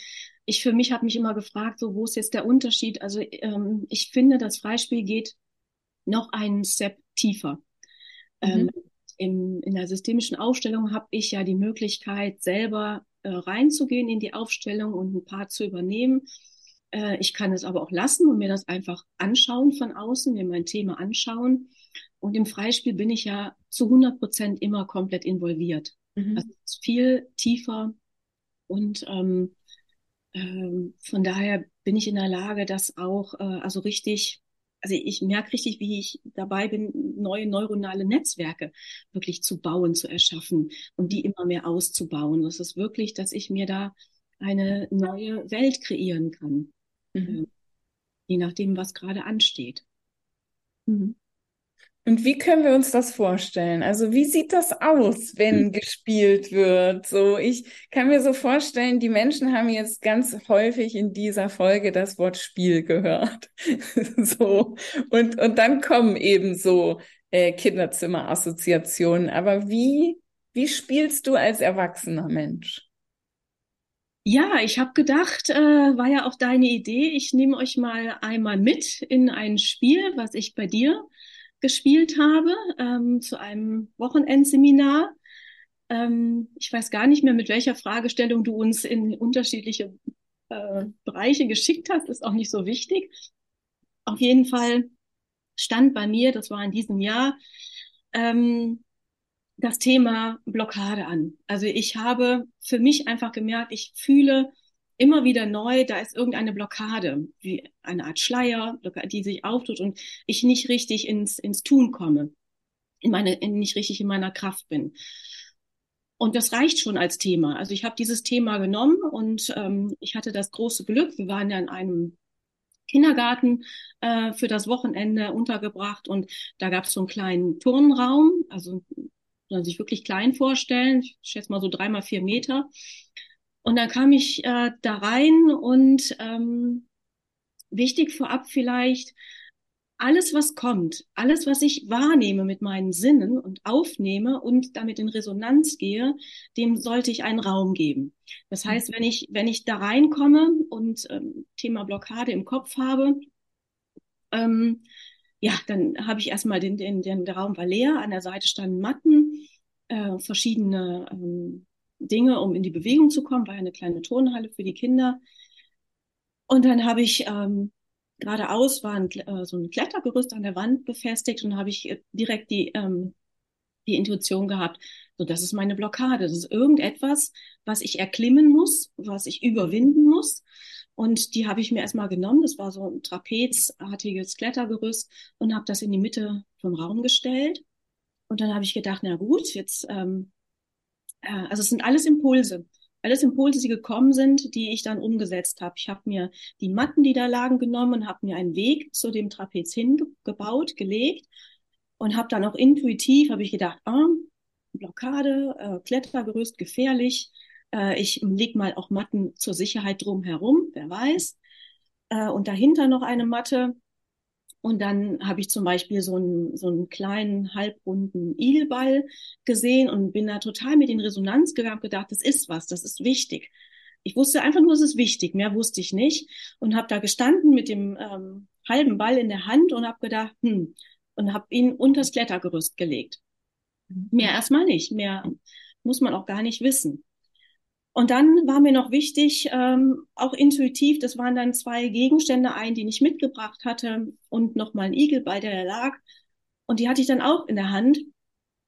ich für mich habe mich immer gefragt, so wo ist jetzt der Unterschied? Also ähm, ich finde, das Freispiel geht noch einen Step tiefer. Mhm. Ähm, in, in der systemischen Aufstellung habe ich ja die Möglichkeit, selber äh, reinzugehen in die Aufstellung und ein paar zu übernehmen. Äh, ich kann es aber auch lassen und mir das einfach anschauen von außen, mir mein Thema anschauen. Und im Freispiel bin ich ja zu 100 Prozent immer komplett involviert. Mhm. Also es ist viel tiefer und ähm, ähm, von daher bin ich in der Lage, das auch äh, also richtig, also ich merke richtig, wie ich dabei bin, neue neuronale Netzwerke wirklich zu bauen, zu erschaffen und die immer mehr auszubauen. Das ist wirklich, dass ich mir da eine neue Welt kreieren kann, mhm. äh, je nachdem, was gerade ansteht. Mhm. Und wie können wir uns das vorstellen? Also wie sieht das aus, wenn hm. gespielt wird? So, ich kann mir so vorstellen, die Menschen haben jetzt ganz häufig in dieser Folge das Wort Spiel gehört. so. Und, und dann kommen eben so äh, Kinderzimmerassoziationen. Aber wie, wie spielst du als erwachsener Mensch? Ja, ich habe gedacht, äh, war ja auch deine Idee, ich nehme euch mal einmal mit in ein Spiel, was ich bei dir gespielt habe, ähm, zu einem Wochenendseminar. Ähm, ich weiß gar nicht mehr, mit welcher Fragestellung du uns in unterschiedliche äh, Bereiche geschickt hast, ist auch nicht so wichtig. Auf jeden Fall stand bei mir, das war in diesem Jahr, ähm, das Thema Blockade an. Also ich habe für mich einfach gemerkt, ich fühle immer wieder neu, da ist irgendeine Blockade, wie eine Art Schleier, die sich auftut und ich nicht richtig ins, ins Tun komme, in meine, in, nicht richtig in meiner Kraft bin. Und das reicht schon als Thema. Also ich habe dieses Thema genommen und ähm, ich hatte das große Glück, wir waren ja in einem Kindergarten äh, für das Wochenende untergebracht und da gab es so einen kleinen Turnraum, also man sich wirklich klein vorstellen, ich schätze mal so dreimal vier Meter. Und dann kam ich äh, da rein und ähm, wichtig vorab vielleicht, alles, was kommt, alles, was ich wahrnehme mit meinen Sinnen und aufnehme und damit in Resonanz gehe, dem sollte ich einen Raum geben. Das heißt, wenn ich, wenn ich da reinkomme und ähm, Thema Blockade im Kopf habe, ähm, ja, dann habe ich erstmal den, den, den, der Raum war leer, an der Seite standen Matten, äh, verschiedene ähm, Dinge, um in die Bewegung zu kommen, war ja eine kleine Turnhalle für die Kinder. Und dann habe ich ähm, geradeaus war ein, äh, so ein Klettergerüst an der Wand befestigt und habe ich äh, direkt die, ähm, die Intuition gehabt, so das ist meine Blockade, das ist irgendetwas, was ich erklimmen muss, was ich überwinden muss. Und die habe ich mir erstmal genommen. Das war so ein trapezartiges Klettergerüst und habe das in die Mitte vom Raum gestellt. Und dann habe ich gedacht, na gut, jetzt ähm, äh, also es sind alles Impulse. Alles Impulse, die gekommen sind, die ich dann umgesetzt habe. Ich habe mir die Matten, die da lagen, genommen und habe mir einen Weg zu dem Trapez hingebaut, gelegt und habe dann auch intuitiv, habe ich gedacht, ah, Blockade, äh, Klettergerüst, gefährlich. Äh, ich leg mal auch Matten zur Sicherheit drumherum, wer weiß. Äh, und dahinter noch eine Matte. Und dann habe ich zum Beispiel so einen, so einen kleinen halbrunden Igelball gesehen und bin da total mit in Resonanz gegangen, gedacht, das ist was, das ist wichtig. Ich wusste einfach nur, es ist wichtig, mehr wusste ich nicht und habe da gestanden mit dem ähm, halben Ball in der Hand und habe gedacht, hm, und habe ihn unters Klettergerüst gelegt. Mhm. Mehr erstmal nicht, mehr muss man auch gar nicht wissen. Und dann war mir noch wichtig, ähm, auch intuitiv, das waren dann zwei Gegenstände, ein, die ich mitgebracht hatte und nochmal ein Igelball, der da lag. Und die hatte ich dann auch in der Hand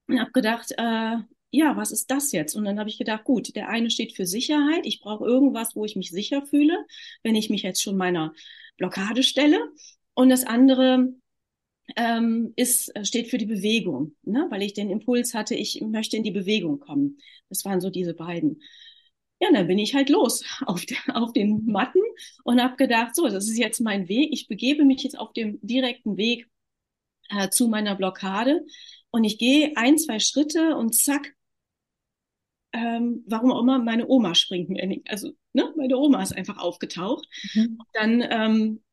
und habe gedacht, äh, ja, was ist das jetzt? Und dann habe ich gedacht, gut, der eine steht für Sicherheit. Ich brauche irgendwas, wo ich mich sicher fühle, wenn ich mich jetzt schon meiner Blockade stelle. Und das andere ähm, ist, steht für die Bewegung, ne? weil ich den Impuls hatte, ich möchte in die Bewegung kommen. Das waren so diese beiden. Ja, dann bin ich halt los auf, de, auf den Matten und habe gedacht, so, das ist jetzt mein Weg. Ich begebe mich jetzt auf dem direkten Weg äh, zu meiner Blockade und ich gehe ein, zwei Schritte und zack, ähm, warum auch immer, meine Oma springt mir. Nicht. Also, ne, meine Oma ist einfach aufgetaucht. Mhm. dann, ähm,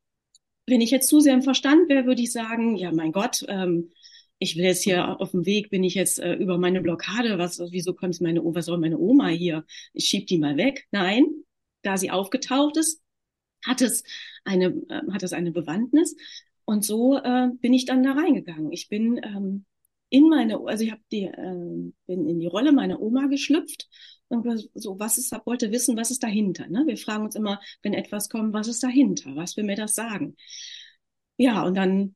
wenn ich jetzt zu sehr im Verstand wäre, würde ich sagen, ja, mein Gott, ähm, ich will jetzt hier auf dem Weg, bin ich jetzt äh, über meine Blockade, was, wieso kommt meine was soll meine Oma hier? Ich schieb die mal weg. Nein, da sie aufgetaucht ist, hat es eine, äh, hat es eine Bewandtnis. Und so äh, bin ich dann da reingegangen. Ich bin ähm, in meine, also ich habe die, äh, bin in die Rolle meiner Oma geschlüpft und so, was ist, wollte wissen, was ist dahinter. Ne? Wir fragen uns immer, wenn etwas kommt, was ist dahinter? Was will mir das sagen? Ja, und dann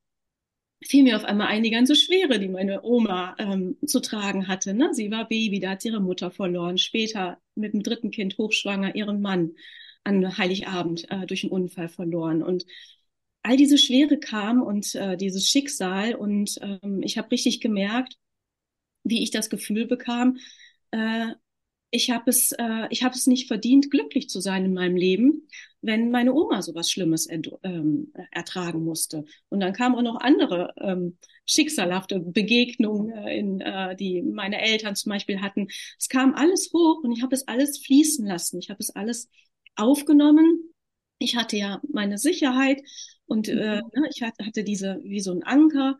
fiel mir auf einmal ein, die ganze Schwere, die meine Oma ähm, zu tragen hatte. Ne? Sie war Baby, da hat sie ihre Mutter verloren. Später mit dem dritten Kind hochschwanger ihren Mann an Heiligabend äh, durch einen Unfall verloren. Und all diese Schwere kam und äh, dieses Schicksal und ähm, ich habe richtig gemerkt, wie ich das Gefühl bekam, äh, ich habe es, äh, ich habe es nicht verdient, glücklich zu sein in meinem Leben, wenn meine Oma so was Schlimmes ähm, ertragen musste. Und dann kamen auch noch andere ähm, schicksalhafte Begegnungen, äh, in, äh, die meine Eltern zum Beispiel hatten. Es kam alles hoch und ich habe es alles fließen lassen. Ich habe es alles aufgenommen. Ich hatte ja meine Sicherheit und äh, mhm. ne, ich hatte diese wie so ein Anker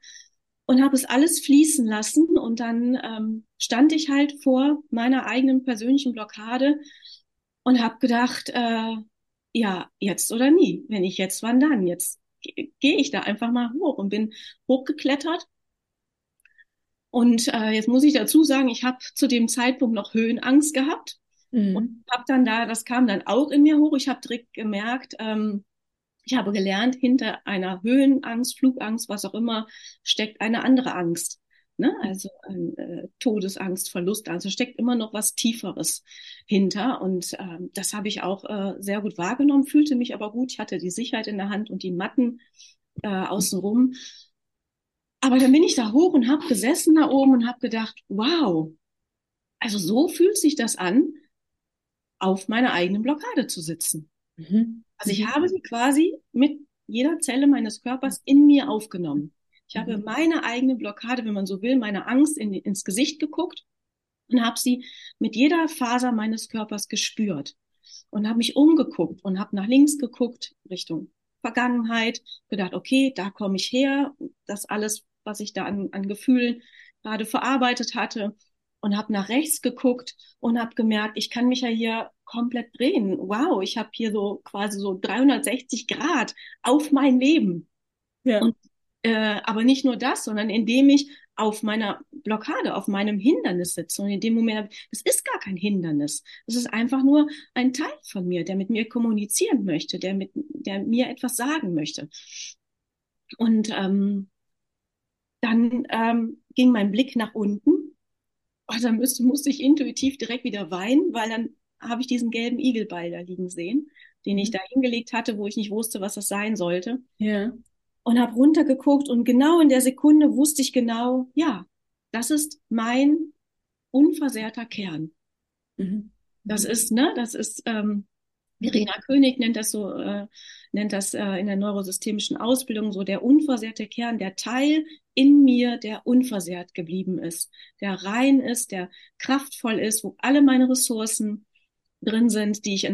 und habe es alles fließen lassen. Und dann ähm, stand ich halt vor meiner eigenen persönlichen Blockade und habe gedacht, äh, ja, jetzt oder nie. Wenn ich jetzt, wann dann? Jetzt gehe ich da einfach mal hoch und bin hochgeklettert. Und äh, jetzt muss ich dazu sagen, ich habe zu dem Zeitpunkt noch Höhenangst gehabt. Mhm. Und habe dann da, das kam dann auch in mir hoch. Ich habe direkt gemerkt, ähm, ich habe gelernt, hinter einer Höhenangst, Flugangst, was auch immer, steckt eine andere Angst. Ne? Also äh, Todesangst, Verlustangst, da steckt immer noch was Tieferes hinter. Und äh, das habe ich auch äh, sehr gut wahrgenommen, fühlte mich aber gut. Ich hatte die Sicherheit in der Hand und die Matten äh, außenrum. Aber dann bin ich da hoch und habe gesessen da oben und habe gedacht, wow, also so fühlt sich das an, auf meiner eigenen Blockade zu sitzen. Mhm. Also ich mhm. habe sie quasi mit jeder Zelle meines Körpers in mir aufgenommen. Ich habe mhm. meine eigene Blockade, wenn man so will, meine Angst in, ins Gesicht geguckt und habe sie mit jeder Faser meines Körpers gespürt und habe mich umgeguckt und habe nach links geguckt Richtung Vergangenheit, gedacht, okay, da komme ich her, das alles, was ich da an, an Gefühlen gerade verarbeitet hatte und habe nach rechts geguckt und habe gemerkt, ich kann mich ja hier komplett drehen. Wow, ich habe hier so quasi so 360 Grad auf mein Leben. Ja. Und, äh, aber nicht nur das, sondern indem ich auf meiner Blockade, auf meinem Hindernis sitze. Und in dem Moment, das ist gar kein Hindernis. Das ist einfach nur ein Teil von mir, der mit mir kommunizieren möchte, der mit, der mir etwas sagen möchte. Und ähm, dann ähm, ging mein Blick nach unten oh, dann müsste, musste ich intuitiv direkt wieder weinen, weil dann habe ich diesen gelben Igelball da liegen sehen, den ich mhm. da hingelegt hatte, wo ich nicht wusste, was das sein sollte. Ja. Und habe runtergeguckt und genau in der Sekunde wusste ich genau, ja, das ist mein unversehrter Kern. Mhm. Das mhm. ist, ne, das ist, ähm, Verena König nennt das so, äh, nennt das äh, in der neurosystemischen Ausbildung so der unversehrte Kern, der Teil in mir, der unversehrt geblieben ist, der rein ist, der kraftvoll ist, wo alle meine Ressourcen drin sind, die ich,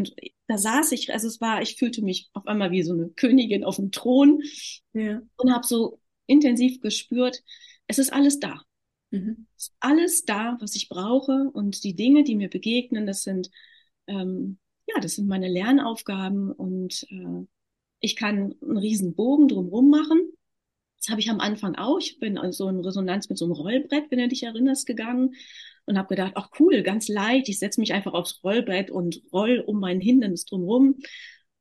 da saß ich, also es war, ich fühlte mich auf einmal wie so eine Königin auf dem Thron ja. und habe so intensiv gespürt, es ist alles da. Mhm. Es ist alles da, was ich brauche und die Dinge, die mir begegnen, das sind ähm, ja, das sind meine Lernaufgaben und äh, ich kann einen riesen Bogen drumherum machen. Das habe ich am Anfang auch. Ich bin so in Resonanz mit so einem Rollbrett, wenn du dich erinnerst, gegangen und habe gedacht, ach cool, ganz leicht. Ich setze mich einfach aufs Rollbrett und roll um mein Hindernis drumherum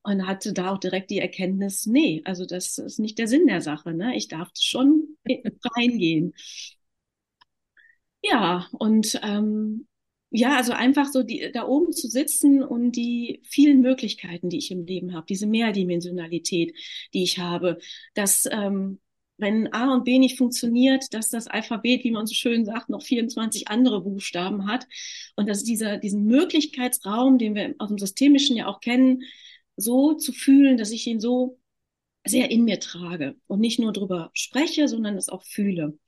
und hatte da auch direkt die Erkenntnis, nee, also das ist nicht der Sinn der Sache. Ne? Ich darf schon reingehen. Ja, und ähm, ja, also einfach so die, da oben zu sitzen und die vielen Möglichkeiten, die ich im Leben habe, diese Mehrdimensionalität, die ich habe, dass ähm, wenn A und B nicht funktioniert, dass das Alphabet, wie man so schön sagt, noch 24 andere Buchstaben hat und dass dieser diesen Möglichkeitsraum, den wir aus dem Systemischen ja auch kennen, so zu fühlen, dass ich ihn so sehr in mir trage und nicht nur drüber spreche, sondern es auch fühle.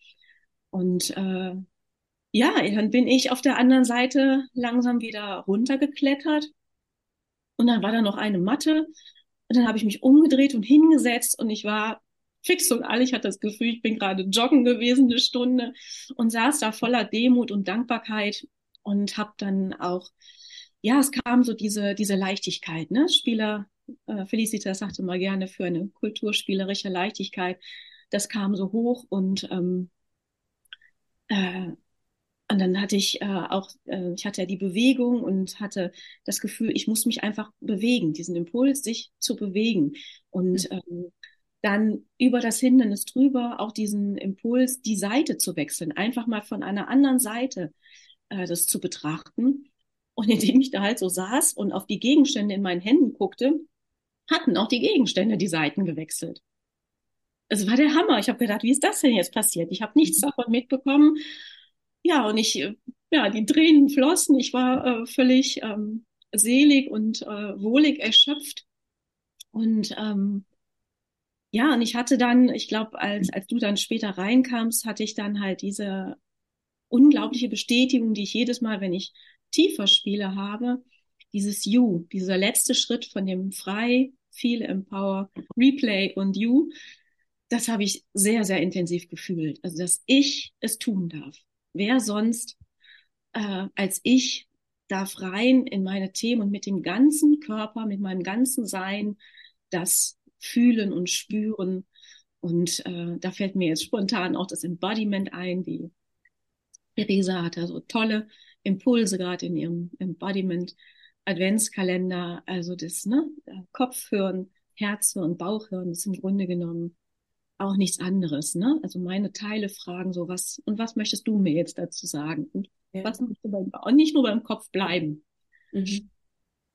Und äh, ja, dann bin ich auf der anderen Seite langsam wieder runtergeklettert. Und dann war da noch eine Matte. Und dann habe ich mich umgedreht und hingesetzt und ich war fix und all. Ich hatte das Gefühl, ich bin gerade joggen gewesen eine Stunde und saß da voller Demut und Dankbarkeit und habe dann auch ja, es kam so diese, diese Leichtigkeit, ne? Spieler, äh, Felicitas sagte mal gerne für eine kulturspielerische Leichtigkeit. Das kam so hoch und ähm, äh, und dann hatte ich äh, auch, äh, ich hatte ja die Bewegung und hatte das Gefühl, ich muss mich einfach bewegen, diesen Impuls, sich zu bewegen. Und mhm. ähm, dann über das Hindernis drüber auch diesen Impuls, die Seite zu wechseln, einfach mal von einer anderen Seite äh, das zu betrachten. Und indem ich da halt so saß und auf die Gegenstände in meinen Händen guckte, hatten auch die Gegenstände die Seiten gewechselt. Es war der Hammer. Ich habe gedacht, wie ist das denn jetzt passiert? Ich habe nichts mhm. davon mitbekommen. Ja, und ich, ja, die Tränen flossen. Ich war äh, völlig ähm, selig und äh, wohlig erschöpft. Und ähm, ja, und ich hatte dann, ich glaube, als, als du dann später reinkamst, hatte ich dann halt diese unglaubliche Bestätigung, die ich jedes Mal, wenn ich tiefer spiele, habe. Dieses You, dieser letzte Schritt von dem Frei, Feel, Empower, Replay und You, das habe ich sehr, sehr intensiv gefühlt. Also, dass ich es tun darf. Wer sonst äh, als ich darf rein in meine Themen und mit dem ganzen Körper, mit meinem ganzen Sein das fühlen und spüren. Und äh, da fällt mir jetzt spontan auch das Embodiment ein. Die Theresa hat da so tolle Impulse gerade in ihrem Embodiment Adventskalender. Also das ne, Kopfhören, Herzhören, Bauchhören ist im Grunde genommen auch nichts anderes. Ne? Also meine Teile fragen so, was und was möchtest du mir jetzt dazu sagen? Und ja. was möchtest du beim, nicht nur beim Kopf bleiben. Mhm.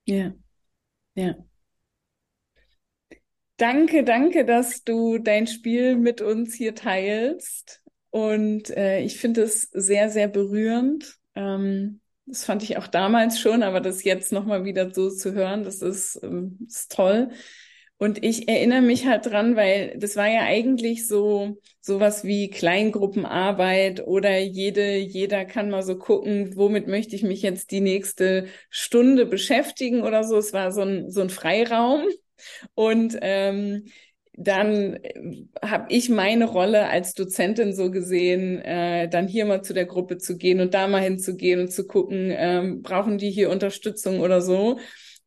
Ja, ja. Danke, danke, dass du dein Spiel mit uns hier teilst. Und äh, ich finde es sehr, sehr berührend. Ähm, das fand ich auch damals schon, aber das jetzt nochmal wieder so zu hören, das ist, ähm, ist toll. Und ich erinnere mich halt dran, weil das war ja eigentlich so sowas wie Kleingruppenarbeit oder jede, jeder kann mal so gucken, womit möchte ich mich jetzt die nächste Stunde beschäftigen oder so. Es war so ein, so ein Freiraum. Und ähm, dann äh, habe ich meine Rolle als Dozentin so gesehen, äh, dann hier mal zu der Gruppe zu gehen und da mal hinzugehen und zu gucken, ähm, brauchen die hier Unterstützung oder so.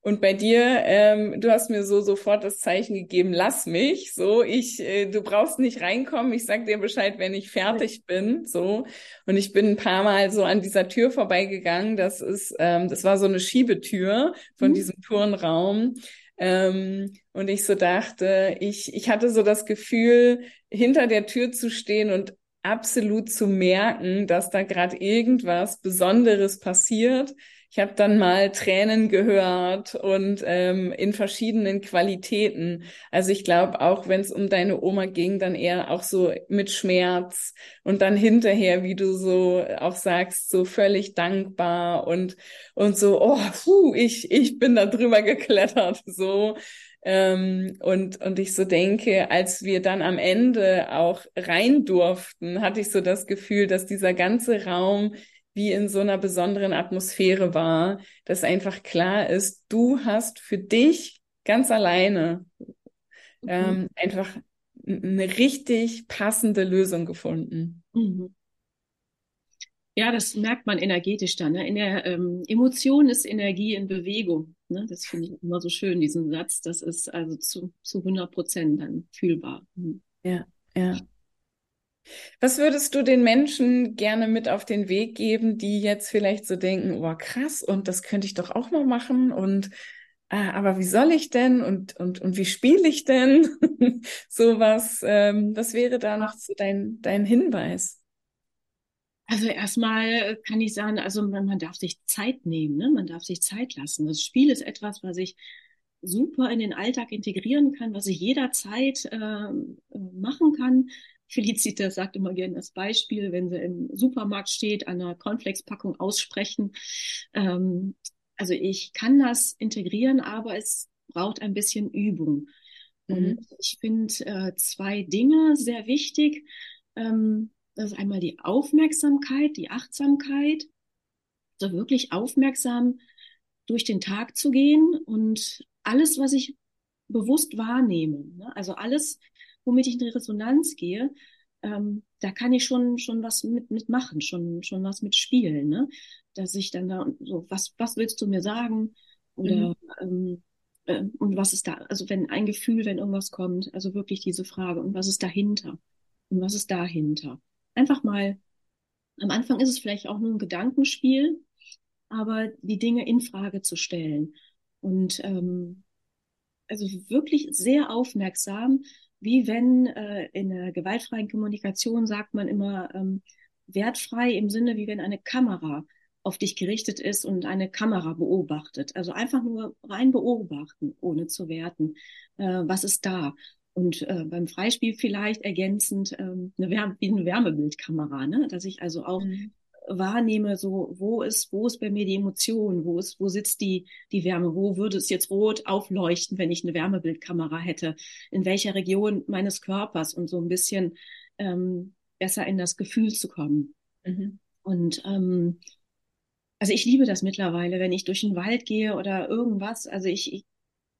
Und bei dir, ähm, du hast mir so sofort das Zeichen gegeben, lass mich, so ich, äh, du brauchst nicht reinkommen, ich sag dir Bescheid, wenn ich fertig bin, so. Und ich bin ein paar Mal so an dieser Tür vorbeigegangen. Das ist, ähm, das war so eine Schiebetür von mhm. diesem Turnraum. Ähm, und ich so dachte, ich, ich hatte so das Gefühl, hinter der Tür zu stehen und absolut zu merken, dass da gerade irgendwas Besonderes passiert ich habe dann mal Tränen gehört und ähm, in verschiedenen Qualitäten. Also ich glaube, auch wenn es um deine Oma ging, dann eher auch so mit Schmerz und dann hinterher, wie du so auch sagst, so völlig dankbar und und so, oh, puh, ich ich bin da drüber geklettert, so. Ähm, und, und ich so denke, als wir dann am Ende auch rein durften, hatte ich so das Gefühl, dass dieser ganze Raum wie in so einer besonderen Atmosphäre war, dass einfach klar ist, du hast für dich ganz alleine mhm. ähm, einfach eine richtig passende Lösung gefunden. Mhm. Ja, das merkt man energetisch dann. Ne? In der ähm, Emotion ist Energie in Bewegung. Ne? Das finde ich immer so schön, diesen Satz. Das ist also zu, zu 100 Prozent dann fühlbar. Mhm. Ja, ja. Was würdest du den Menschen gerne mit auf den Weg geben, die jetzt vielleicht so denken, oh krass, und das könnte ich doch auch mal machen und äh, aber wie soll ich denn und und und wie spiele ich denn sowas? Ähm, was wäre da noch so dein dein Hinweis? Also erstmal kann ich sagen, also man, man darf sich Zeit nehmen, ne? man darf sich Zeit lassen. Das Spiel ist etwas, was ich super in den Alltag integrieren kann, was ich jederzeit äh, machen kann. Felicitas sagt immer gerne das Beispiel, wenn sie im Supermarkt steht, an einer Cornflakes-Packung aussprechen. Ähm, also ich kann das integrieren, aber es braucht ein bisschen Übung. Mhm. Und ich finde äh, zwei Dinge sehr wichtig. Ähm, das ist einmal die Aufmerksamkeit, die Achtsamkeit. Also wirklich aufmerksam durch den Tag zu gehen und alles, was ich bewusst wahrnehme, ne? also alles, womit ich in die Resonanz gehe, ähm, da kann ich schon schon was mit mitmachen, schon schon was mitspielen, ne? Dass ich dann da so was was willst du mir sagen oder mhm. ähm, äh, und was ist da? Also wenn ein Gefühl, wenn irgendwas kommt, also wirklich diese Frage und was ist dahinter und was ist dahinter? Einfach mal. Am Anfang ist es vielleicht auch nur ein Gedankenspiel, aber die Dinge in Frage zu stellen und ähm, also wirklich sehr aufmerksam wie wenn äh, in der gewaltfreien Kommunikation sagt man immer ähm, wertfrei im Sinne, wie wenn eine Kamera auf dich gerichtet ist und eine Kamera beobachtet. Also einfach nur rein beobachten, ohne zu werten. Äh, was ist da? Und äh, beim Freispiel vielleicht ergänzend ähm, eine, Wärme, wie eine Wärmebildkamera, ne? dass ich also auch mhm wahrnehme, so wo ist, wo ist bei mir die Emotion, wo ist, wo sitzt die, die Wärme, wo würde es jetzt rot aufleuchten, wenn ich eine Wärmebildkamera hätte, in welcher Region meines Körpers und so ein bisschen ähm, besser in das Gefühl zu kommen. Mhm. Und ähm, also ich liebe das mittlerweile, wenn ich durch den Wald gehe oder irgendwas. Also ich, ich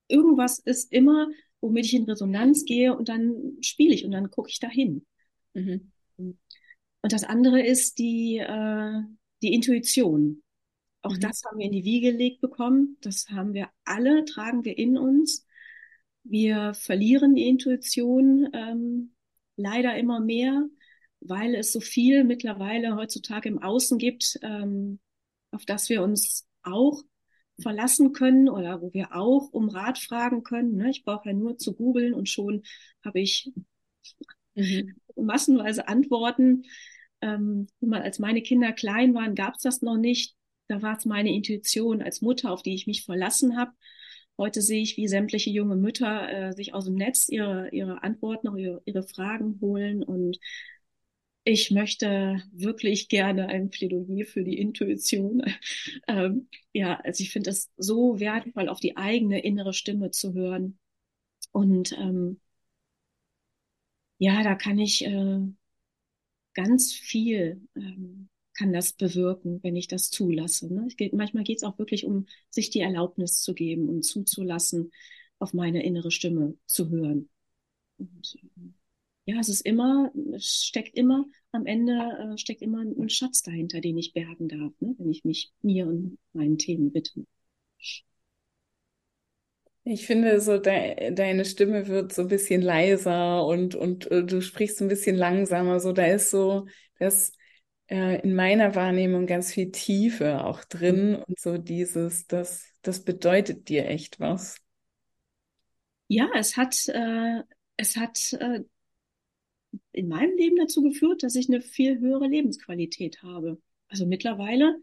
irgendwas ist immer, womit ich in Resonanz gehe und dann spiele ich und dann gucke ich dahin. Mhm. Und das andere ist die, äh, die Intuition. Auch mhm. das haben wir in die Wiege gelegt bekommen. Das haben wir alle, tragen wir in uns. Wir verlieren die Intuition ähm, leider immer mehr, weil es so viel mittlerweile heutzutage im Außen gibt, ähm, auf das wir uns auch verlassen können oder wo wir auch um Rat fragen können. Ne? Ich brauche ja nur zu googeln und schon habe ich mhm. massenweise Antworten. Ähm, als meine Kinder klein waren, gab es das noch nicht. Da war es meine Intuition als Mutter, auf die ich mich verlassen habe. Heute sehe ich, wie sämtliche junge Mütter äh, sich aus dem Netz ihre, ihre Antworten, ihre, ihre Fragen holen. Und ich möchte wirklich gerne ein Plädoyer für die Intuition. ähm, ja, also ich finde es so wertvoll, auf die eigene innere Stimme zu hören. Und ähm, ja, da kann ich äh, ganz viel ähm, kann das bewirken, wenn ich das zulasse. Ne? Geht, manchmal geht es auch wirklich um, sich die Erlaubnis zu geben und zuzulassen, auf meine innere Stimme zu hören. Und, ähm, ja, es ist immer, es steckt immer, am Ende äh, steckt immer ein Schatz dahinter, den ich bergen darf, ne? wenn ich mich mir und meinen Themen widme. Ich finde, so de deine Stimme wird so ein bisschen leiser und, und uh, du sprichst ein bisschen langsamer. So, da ist so, das äh, in meiner Wahrnehmung ganz viel Tiefe auch drin mhm. und so dieses, das, das bedeutet dir echt was. Ja, es hat, äh, es hat äh, in meinem Leben dazu geführt, dass ich eine viel höhere Lebensqualität habe. Also mittlerweile,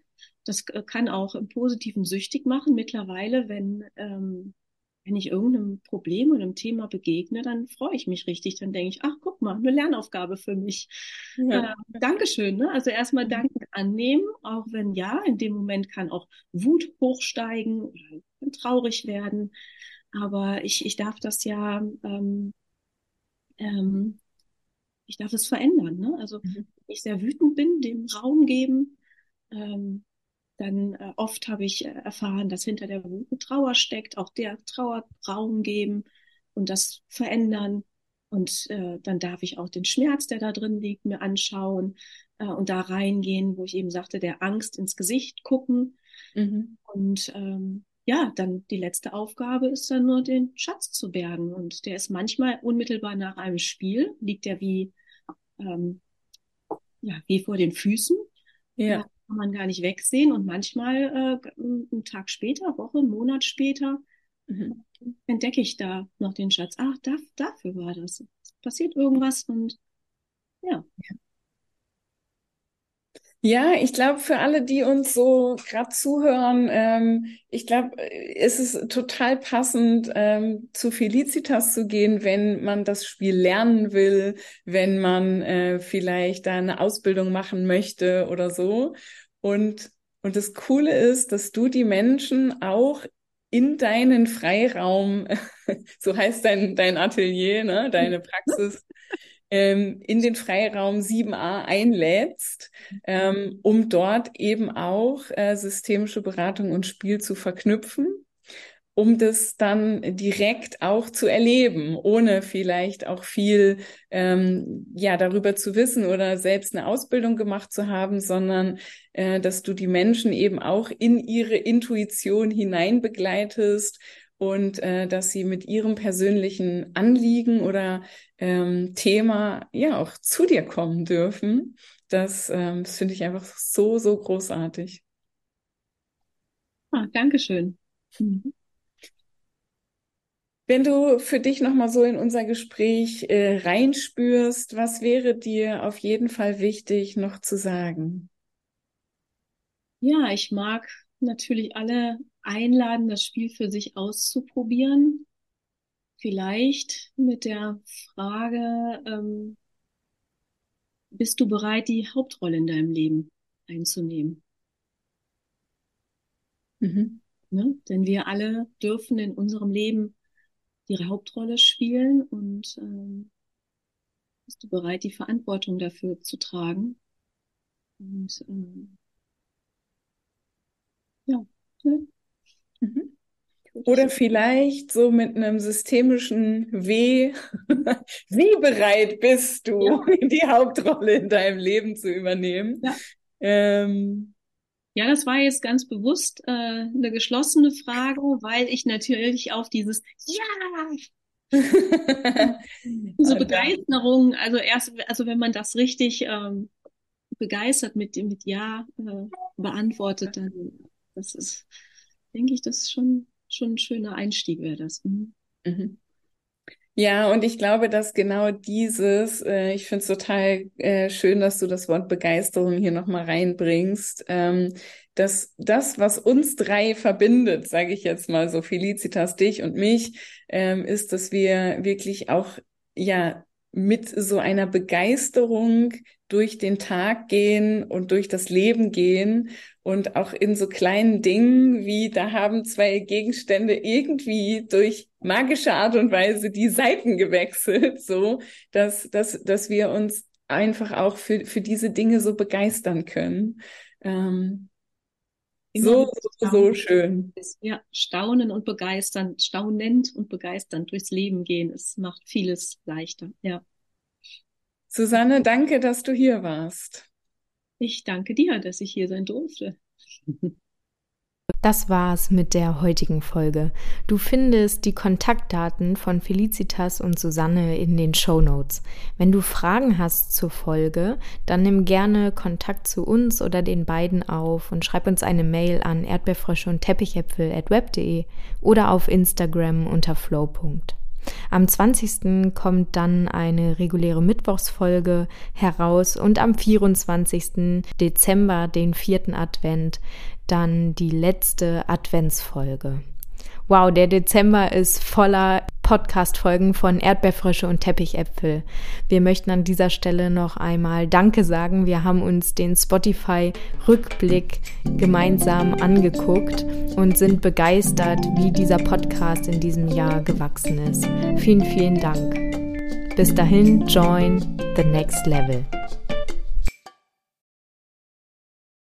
das kann auch im Positiven süchtig machen. Mittlerweile, wenn ähm, wenn ich irgendeinem Problem oder einem Thema begegne, dann freue ich mich richtig. Dann denke ich, ach, guck mal, eine Lernaufgabe für mich. Ja. Äh, Dankeschön. Ne? Also erstmal mhm. Danken annehmen, auch wenn ja, in dem Moment kann auch Wut hochsteigen oder traurig werden. Aber ich, ich darf das ja, ähm, ähm, ich darf es verändern. Ne? Also mhm. wenn ich sehr wütend bin, dem Raum geben, ähm, dann äh, oft habe ich äh, erfahren, dass hinter der Wut eine Trauer steckt, auch der Trauer Raum geben und das verändern. Und äh, dann darf ich auch den Schmerz, der da drin liegt, mir anschauen äh, und da reingehen, wo ich eben sagte, der Angst ins Gesicht gucken. Mhm. Und ähm, ja, dann die letzte Aufgabe ist dann nur den Schatz zu bergen. Und der ist manchmal unmittelbar nach einem Spiel, liegt der wie, ähm, ja, wie vor den Füßen. Ja kann man gar nicht wegsehen. Und manchmal äh, einen Tag später, Woche, einen Monat später, mhm. entdecke ich da noch den Schatz. Ach, da, dafür war das. Es passiert irgendwas und ja. Ja, ich glaube, für alle, die uns so gerade zuhören, ähm, ich glaube, es ist total passend, ähm, zu Felicitas zu gehen, wenn man das Spiel lernen will, wenn man äh, vielleicht da eine Ausbildung machen möchte oder so. Und, und das Coole ist, dass du die Menschen auch in deinen Freiraum, so heißt dein, dein Atelier, ne, deine Praxis, ähm, in den Freiraum 7a einlädst, ähm, um dort eben auch äh, systemische Beratung und Spiel zu verknüpfen. um das dann direkt auch zu erleben, ohne vielleicht auch viel ähm, ja darüber zu wissen oder selbst eine Ausbildung gemacht zu haben, sondern äh, dass du die Menschen eben auch in ihre Intuition hinein begleitest und äh, dass sie mit ihrem persönlichen Anliegen oder ähm, Thema ja auch zu dir kommen dürfen. Das, ähm, das finde ich einfach so, so großartig. Ah, Dankeschön. Mhm. Wenn du für dich nochmal so in unser Gespräch äh, reinspürst, was wäre dir auf jeden Fall wichtig noch zu sagen? Ja, ich mag natürlich alle einladen, das Spiel für sich auszuprobieren. Vielleicht mit der Frage, ähm, bist du bereit, die Hauptrolle in deinem Leben einzunehmen? Mhm. Ne? Denn wir alle dürfen in unserem Leben ihre Hauptrolle spielen und ähm, bist du bereit, die Verantwortung dafür zu tragen? Und ähm, ja. Ne? Mhm. Oder vielleicht so mit einem systemischen W. Wie bereit bist du, ja. die Hauptrolle in deinem Leben zu übernehmen? Ja. Ähm, ja, das war jetzt ganz bewusst äh, eine geschlossene Frage, weil ich natürlich auf dieses Ja, so Begeisterung, also erst, also wenn man das richtig ähm, begeistert mit dem mit Ja äh, beantwortet, dann das ist, denke ich, das ist schon schon ein schöner Einstieg wäre das. Mhm. Mhm. Ja, und ich glaube, dass genau dieses, äh, ich finde es total äh, schön, dass du das Wort Begeisterung hier nochmal reinbringst, ähm, dass das, was uns drei verbindet, sage ich jetzt mal so, Felicitas, dich und mich, ähm, ist, dass wir wirklich auch ja mit so einer Begeisterung durch den Tag gehen und durch das Leben gehen und auch in so kleinen Dingen wie da haben zwei Gegenstände irgendwie durch magische Art und Weise die Seiten gewechselt, so dass dass dass wir uns einfach auch für für diese Dinge so begeistern können. Ähm, so, so, so schön. Ja, staunen und begeistern, staunend und begeisternd durchs Leben gehen. Es macht vieles leichter, ja. Susanne, danke, dass du hier warst. Ich danke dir, dass ich hier sein durfte. Das war's mit der heutigen Folge. Du findest die Kontaktdaten von Felicitas und Susanne in den Show Notes. Wenn du Fragen hast zur Folge, dann nimm gerne Kontakt zu uns oder den beiden auf und schreib uns eine Mail an erdbeerfrösche und Teppichäpfel at web.de oder auf Instagram unter flow. Am 20. kommt dann eine reguläre Mittwochsfolge heraus und am 24. Dezember, den vierten Advent, dann die letzte Adventsfolge. Wow, der Dezember ist voller Podcast-Folgen von Erdbeerfrösche und Teppichäpfel. Wir möchten an dieser Stelle noch einmal Danke sagen. Wir haben uns den Spotify-Rückblick gemeinsam angeguckt und sind begeistert, wie dieser Podcast in diesem Jahr gewachsen ist. Vielen, vielen Dank. Bis dahin, join the next level.